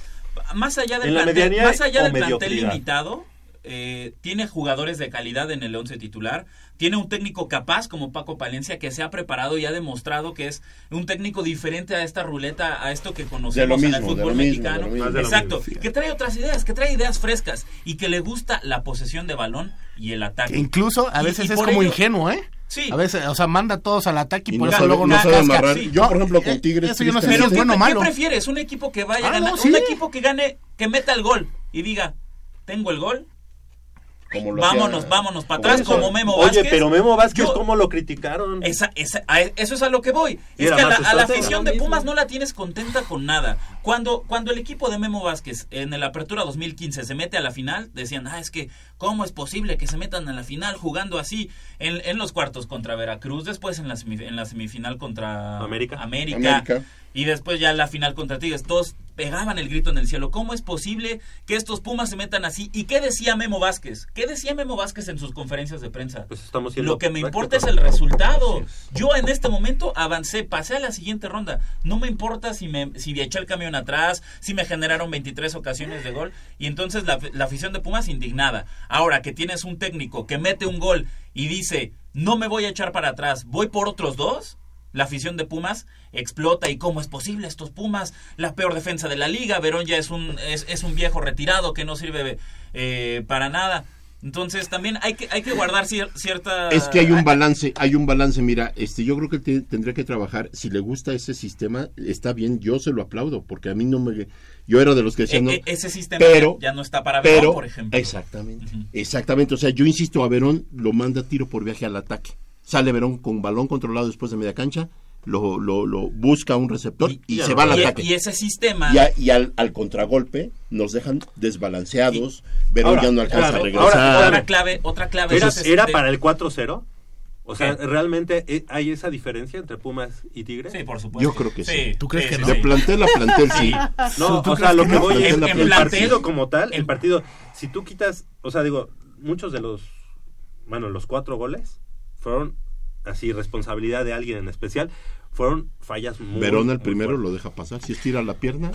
más allá del plantel, más allá del plantel limitado, eh, tiene jugadores de calidad en el once titular, tiene un técnico capaz como Paco Palencia que se ha preparado y ha demostrado que es un técnico diferente a esta ruleta, a esto que conocemos en el fútbol mismo, mexicano. mismo. Exacto, mismo. que trae otras ideas, que trae ideas frescas y que le gusta la posesión de balón y el ataque. que incluso a veces y es como ello- ingenuo, ¿eh? Sí. A veces, o sea, manda a todos al ataque y, Y por no eso sabe- luego no sabe amarrar. Yo, por ejemplo, con eh, Tigres, Eso yo no sé si es ¿qué, bueno o qué malo. prefieres? ¿Un equipo que vaya a Ah, ganar? no, sí. ¿Un equipo que gane, que meta el gol y diga, tengo el gol? Como lo vámonos, hacía- vámonos para atrás eso. como Memo Oye, Vázquez. pero Memo Vázquez, Yo- ¿cómo lo criticaron? Esa, esa- a eso es a lo que voy. Es que a la, a la afición de. Pumas no la tienes contenta con nada. Cuando, cuando el equipo de Memo Vázquez en el Apertura 2015 se mete a la final, decían, ah, es que, ¿cómo es posible que se metan a la final jugando así en, en los cuartos contra Veracruz, después en la, semif- en la semifinal contra América. América, América. y después ya la final contra Tigres? Todos pegaban el grito en el cielo. ¿Cómo es posible que estos Pumas se metan así? ¿Y qué decía Memo Vázquez? ¿Qué decía Memo Vázquez en sus conferencias de prensa? Pues estamos siendo Lo que me importa es el resultado. Yo en este momento avancé, pasé a la siguiente ronda. No me importa si me si eché el camión atrás, si me generaron 23 ocasiones de gol. Y entonces la, la afición de Pumas indignada. Ahora que tienes un técnico que mete un gol y dice, no me voy a echar para atrás, voy por otros dos. La afición de Pumas explota y cómo es posible estos Pumas, la peor defensa de la liga, Verón ya es un, es, un viejo retirado que no sirve eh, para nada. Entonces también hay que, hay que guardar cier- cierta... Es que hay un balance, hay un balance. Mira, este, yo creo que te- tendría que trabajar. Si le gusta ese sistema, está bien. Yo se lo aplaudo, porque a mí no me. Yo era de los que decían no. E- e- ese sistema pero, ya no está para Verón, pero, por ejemplo. Exactamente, exactamente. O sea, yo insisto, a Verón lo manda tiro por viaje al ataque. Sale Verón con balón controlado después de media cancha, lo, lo, lo busca un receptor y, se va al ataque. y ese sistema... Y, a- y al, al contragolpe nos dejan desbalanceados. Verón Ahora, ya no alcanza claro, a regresar. ahora, otra clave, otra clave ¿Era, es ese era de- para el 4-0? O sea. ¿realmente eh, hay esa diferencia entre Pumas y Tigres? Sí, por supuesto. Yo creo que sí. ¿Tú crees que no? De plantel a plantel, sí. No, ¿Tú o sea, lo que no? voy es En- el en plantel. partido como tal, el partido, si tú quitas, o sea, digo, muchos de los, bueno, los cuatro goles fueron así responsabilidad de alguien en especial, fueron fallas muy Verón el muy primero fuertes. lo deja pasar. Si estira la pierna,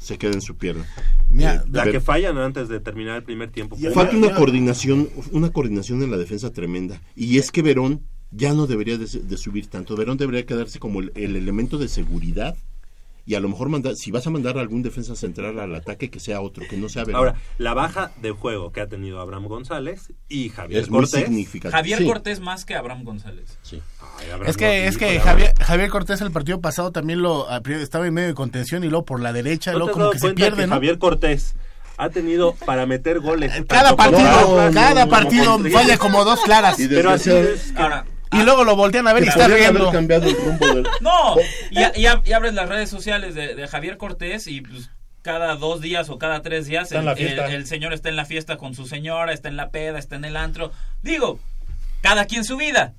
se queda en su pierna. Mira, Eh, La Ver- que fallan antes de terminar el primer tiempo. Falta una coordinación, una coordinación en la defensa tremenda. Y es que Verón ya no debería de, de subir tanto. Verón debería quedarse como el, el elemento de seguridad. Y a lo mejor mandar, si vas a mandar a algún defensa central al ataque, que sea otro, que no sea Verón. Ahora, la baja de juego que ha tenido Abraham González y Javier Es muy Cortés. significativo. Javier Sí. Cortés más que Abraham González. Sí. Ay, Abraham Es que, no, es que Javier, Javier Cortés el partido pasado también lo estaba en medio de contención y luego por la derecha, ¿No luego como que se pierde, que ¿no? Javier Cortés ha tenido para meter goles. Cada tanto con partido, cada partido falla como dos claras. Y Pero así es que- Ahora, Y luego lo voltean a ver y está riendo. cambiado el rumbo del... No, y, y ab- y abres las redes sociales de, de Javier Cortés y pues, cada dos días o cada tres días el- el señor está en la fiesta con su señora, está en la peda, está en el antro. Digo, cada quien su vida.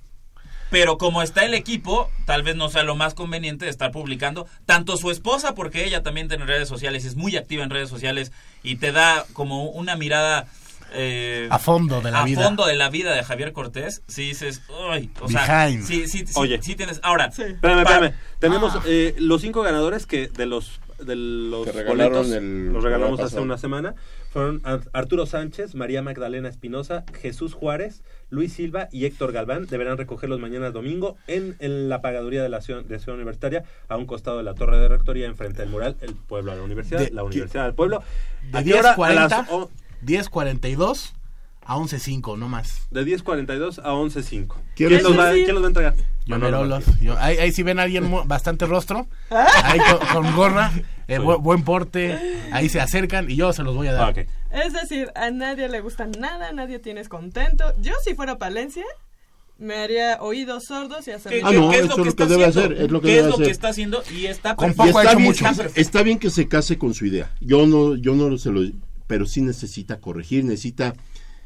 Pero como está el equipo, tal vez no sea lo más conveniente de estar publicando tanto su esposa, porque ella también tiene redes sociales, es muy activa en redes sociales y te da como una mirada eh, A fondo de la a vida. fondo de la vida de Javier Cortés. Si dices, "Ay", o sea, Behind. sí, sí, sí, Oye. sí tienes. Ahora, Espérame, espérame. Tenemos Ah. eh, los cinco ganadores que de los de los boletos, el los regalamos hace una semana fueron Ar- Arturo Sánchez, María Magdalena Espinosa, Jesús Juárez, Luis Silva y Héctor Galván. Deberán recogerlos mañana domingo en, en la pagaduría de la ciudad, de Ciudad Universitaria, a un costado de la Torre de Rectoría, enfrente del mural, el pueblo a la universidad, De- la universidad al pueblo. De ¿A qué hora? A las 10.40, o- 10.42 a 11.05, no más. de 10.42 a 11.05. ¿Quién ¿Quién, es los va, decir? ¿Quién los va a entregar? Yo. Yo- ahí, ahí si ven a alguien bastante rostro, ahí con, con gorra, eh, bu- buen porte, ahí se acercan y yo se los voy a dar. Ah, ok. Es decir, a nadie le gusta nada, nadie tienes contento. Yo si fuera Palencia, me haría oídos sordos y hacer... ¿Qué, Ah, no, qué es eso lo que es lo está que debe haciendo? hacer, es lo que ¿Qué debe es lo hacer. que está haciendo? Y está Con Y poco ha está hecho bien, mucho. está bien que se case con su idea. Yo no, yo no se lo, pero sí necesita corregir, necesita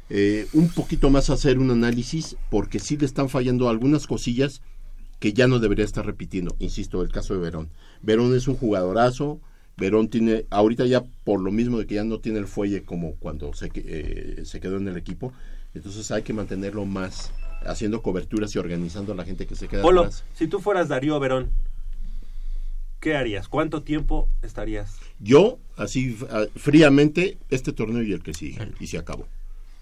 eh, un poquito más hacer un análisis, porque sí le están fallando algunas cosillas que ya no debería estar repitiendo. Insisto, el caso de Verón. Verón es un jugadorazo. Verón tiene, ahorita ya por lo mismo de que ya no tiene el fuelle como cuando se, eh, se quedó en el equipo, entonces hay que mantenerlo más haciendo coberturas y organizando a la gente que se queda Polo, atrás. si tú fueras Darío Verón, ¿qué harías? ¿Cuánto tiempo estarías? Yo, así fríamente, este torneo y el que sigue, y se acabó.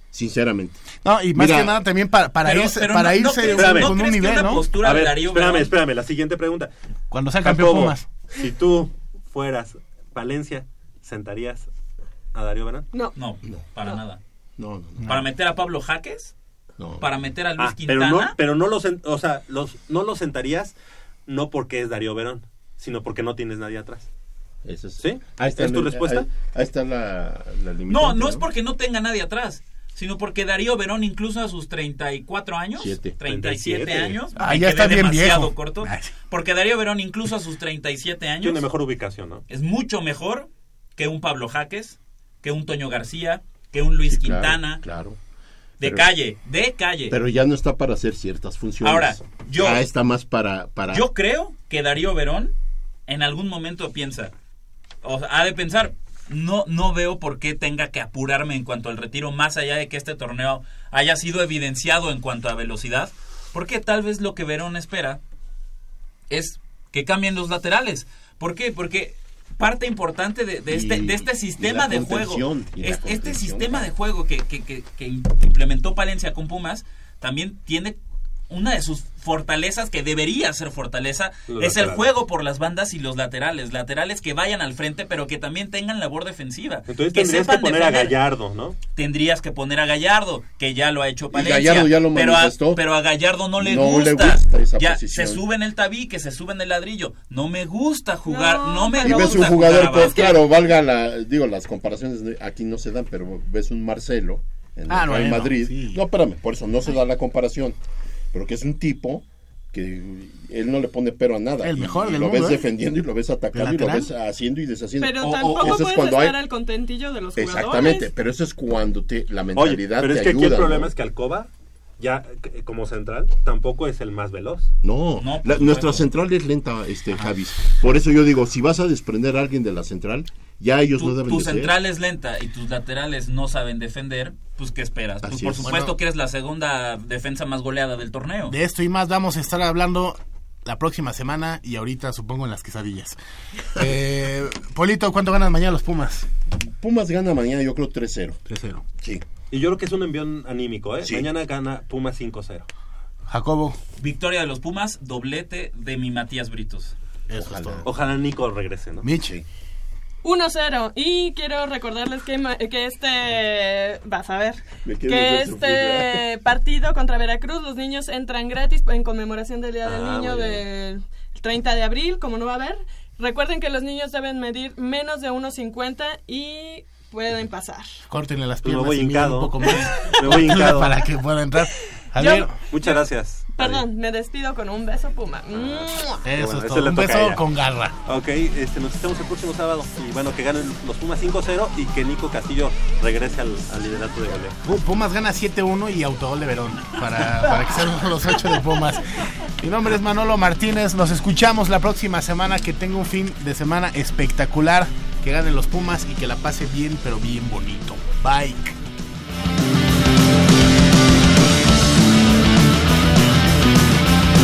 Sinceramente. No, y más Mira, que nada también para, para Pero- irse, pero para no- irse con Espérame. ¿no un nivel, ¿no? postura A de ver, Darío espérame, espérame, la siguiente pregunta. Cuando sea campeón Jacobo, Pumas. Si tú fueras Valencia, ¿sentarías a Darío Verón? No. No, para nada. No, no, no. ¿Para meter a Pablo Jaques? no. ¿Para meter a Luis Ah, pero Quintana? no, pero no lo, sen- o sea, los, no lo sentarías no porque es Darío Verón, sino porque no tienes nadie atrás. Ese es, ¿Sí? Ahí está ¿Es tu respuesta? Ahí, ahí está la, la No, no es porque no tenga nadie atrás, sino porque Darío Verón incluso a sus 34 años, Siete. 37 37. años, Ah, ya está bien demasiado viejo. corto, Ay. porque Darío Verón incluso a sus 37 años Tiene mejor ubicación, ¿no? es mucho mejor que un Pablo Jaques, que un Toño García, que un Luis Sí, claro, Quintana, Claro. de pero- calle, de calle. Pero ya no está para hacer ciertas funciones. Ahora, yo- Ya está más para... para Yo creo que Darío Verón en algún momento piensa, o sea, ha de pensar, no, no veo por qué tenga que apurarme en cuanto al retiro, más allá de que este torneo haya sido evidenciado en cuanto a velocidad, porque tal vez lo que Verón espera es que cambien los laterales. ¿Por qué? Porque parte importante de, de este, Y- de este sistema de juego, este contención, sistema de juego que, que, que- que implementó Palencia con Pumas, también tiene una de sus fortalezas que debería ser fortaleza Los es el juego por las bandas y los laterales, laterales que vayan al frente pero que también tengan labor defensiva. Entonces tendrías que poner a. Gallardo, ¿no? Tendrías que poner a Gallardo, que ya lo ha hecho Palencia. Gallardo ya lo pero, a, manifestó. pero a Gallardo no le No gusta. le gusta esa ya posición. se sube en el tabique, se sube en el ladrillo. No me gusta jugar, no, No, me Y gusta ves un jugador, pues, claro, valga la, digo, las comparaciones aquí no se dan, pero ves un Marcelo en Ah, el Real bueno, Madrid. sí. No, espérame, por eso no se da la comparación, pero que es un tipo que él no le pone pero a nada. El mejor y del lo mundo, ves ¿eh? defendiendo y lo ves atacando ¿De y lo ves haciendo y deshaciendo. Pero O- tampoco eso es puedes cuando estar hay- al contentillo de los jugadores. Exactamente, pero eso es cuando te, la Oye, mentalidad pero es te que aquí ayuda. el problema ¿no? es que Alcoba, ya eh, como central, tampoco es el más veloz. No, No, la- nuestra central es lenta, este Javis. Por eso yo digo, si vas a desprender a alguien de la central, ya ellos tu, no deben tu de ser. central es lenta y tus laterales no saben defender, pues ¿qué esperas? Pues por es. supuesto Bueno. que eres la segunda defensa más goleada del torneo. De esto y más vamos a estar hablando la próxima semana y ahorita supongo en las quesadillas. Eh, Polito, ¿cuánto ganan mañana los Pumas? Pumas gana mañana, yo creo 3-0. 3-0. Sí. Y yo creo que es un envión anímico, ¿eh? Sí. Mañana gana Puma 5-0. Jacobo. Victoria de los Pumas, doblete de mi Matías Britos. Eso es todo. Ojalá Nico regrese, ¿no? Michi. 1-0. Y quiero recordarles que, que este. Vas a ver. Que este partido contra Veracruz, los niños entran gratis en conmemoración del Día del Ah, Niño muy bien. del 30 de abril, como no va a haber. Recuerden que los niños deben medir menos de 1,50 y pueden pasar. Córtenle las me piernas voy y un poco más. Me voy hincado. para que pueda entrar. Javier, Muchas gracias. Perdón, me despido con un beso, Puma. Ah, eso bueno, es todo. Un beso con garra. Ok, este, nos vemos el próximo sábado. Y bueno, que ganen los Pumas 5-0 y que Nico Castillo regrese al, al liderato de goleo. Pu- Pumas gana 7-1 y autogol de Verón. Para, para que sean los 8 de Pumas. Mi nombre es Manolo Martínez. Nos escuchamos la próxima semana. Que tenga un fin de semana espectacular. Que ganen los Pumas y que la pase bien, pero bien bonito. Bye.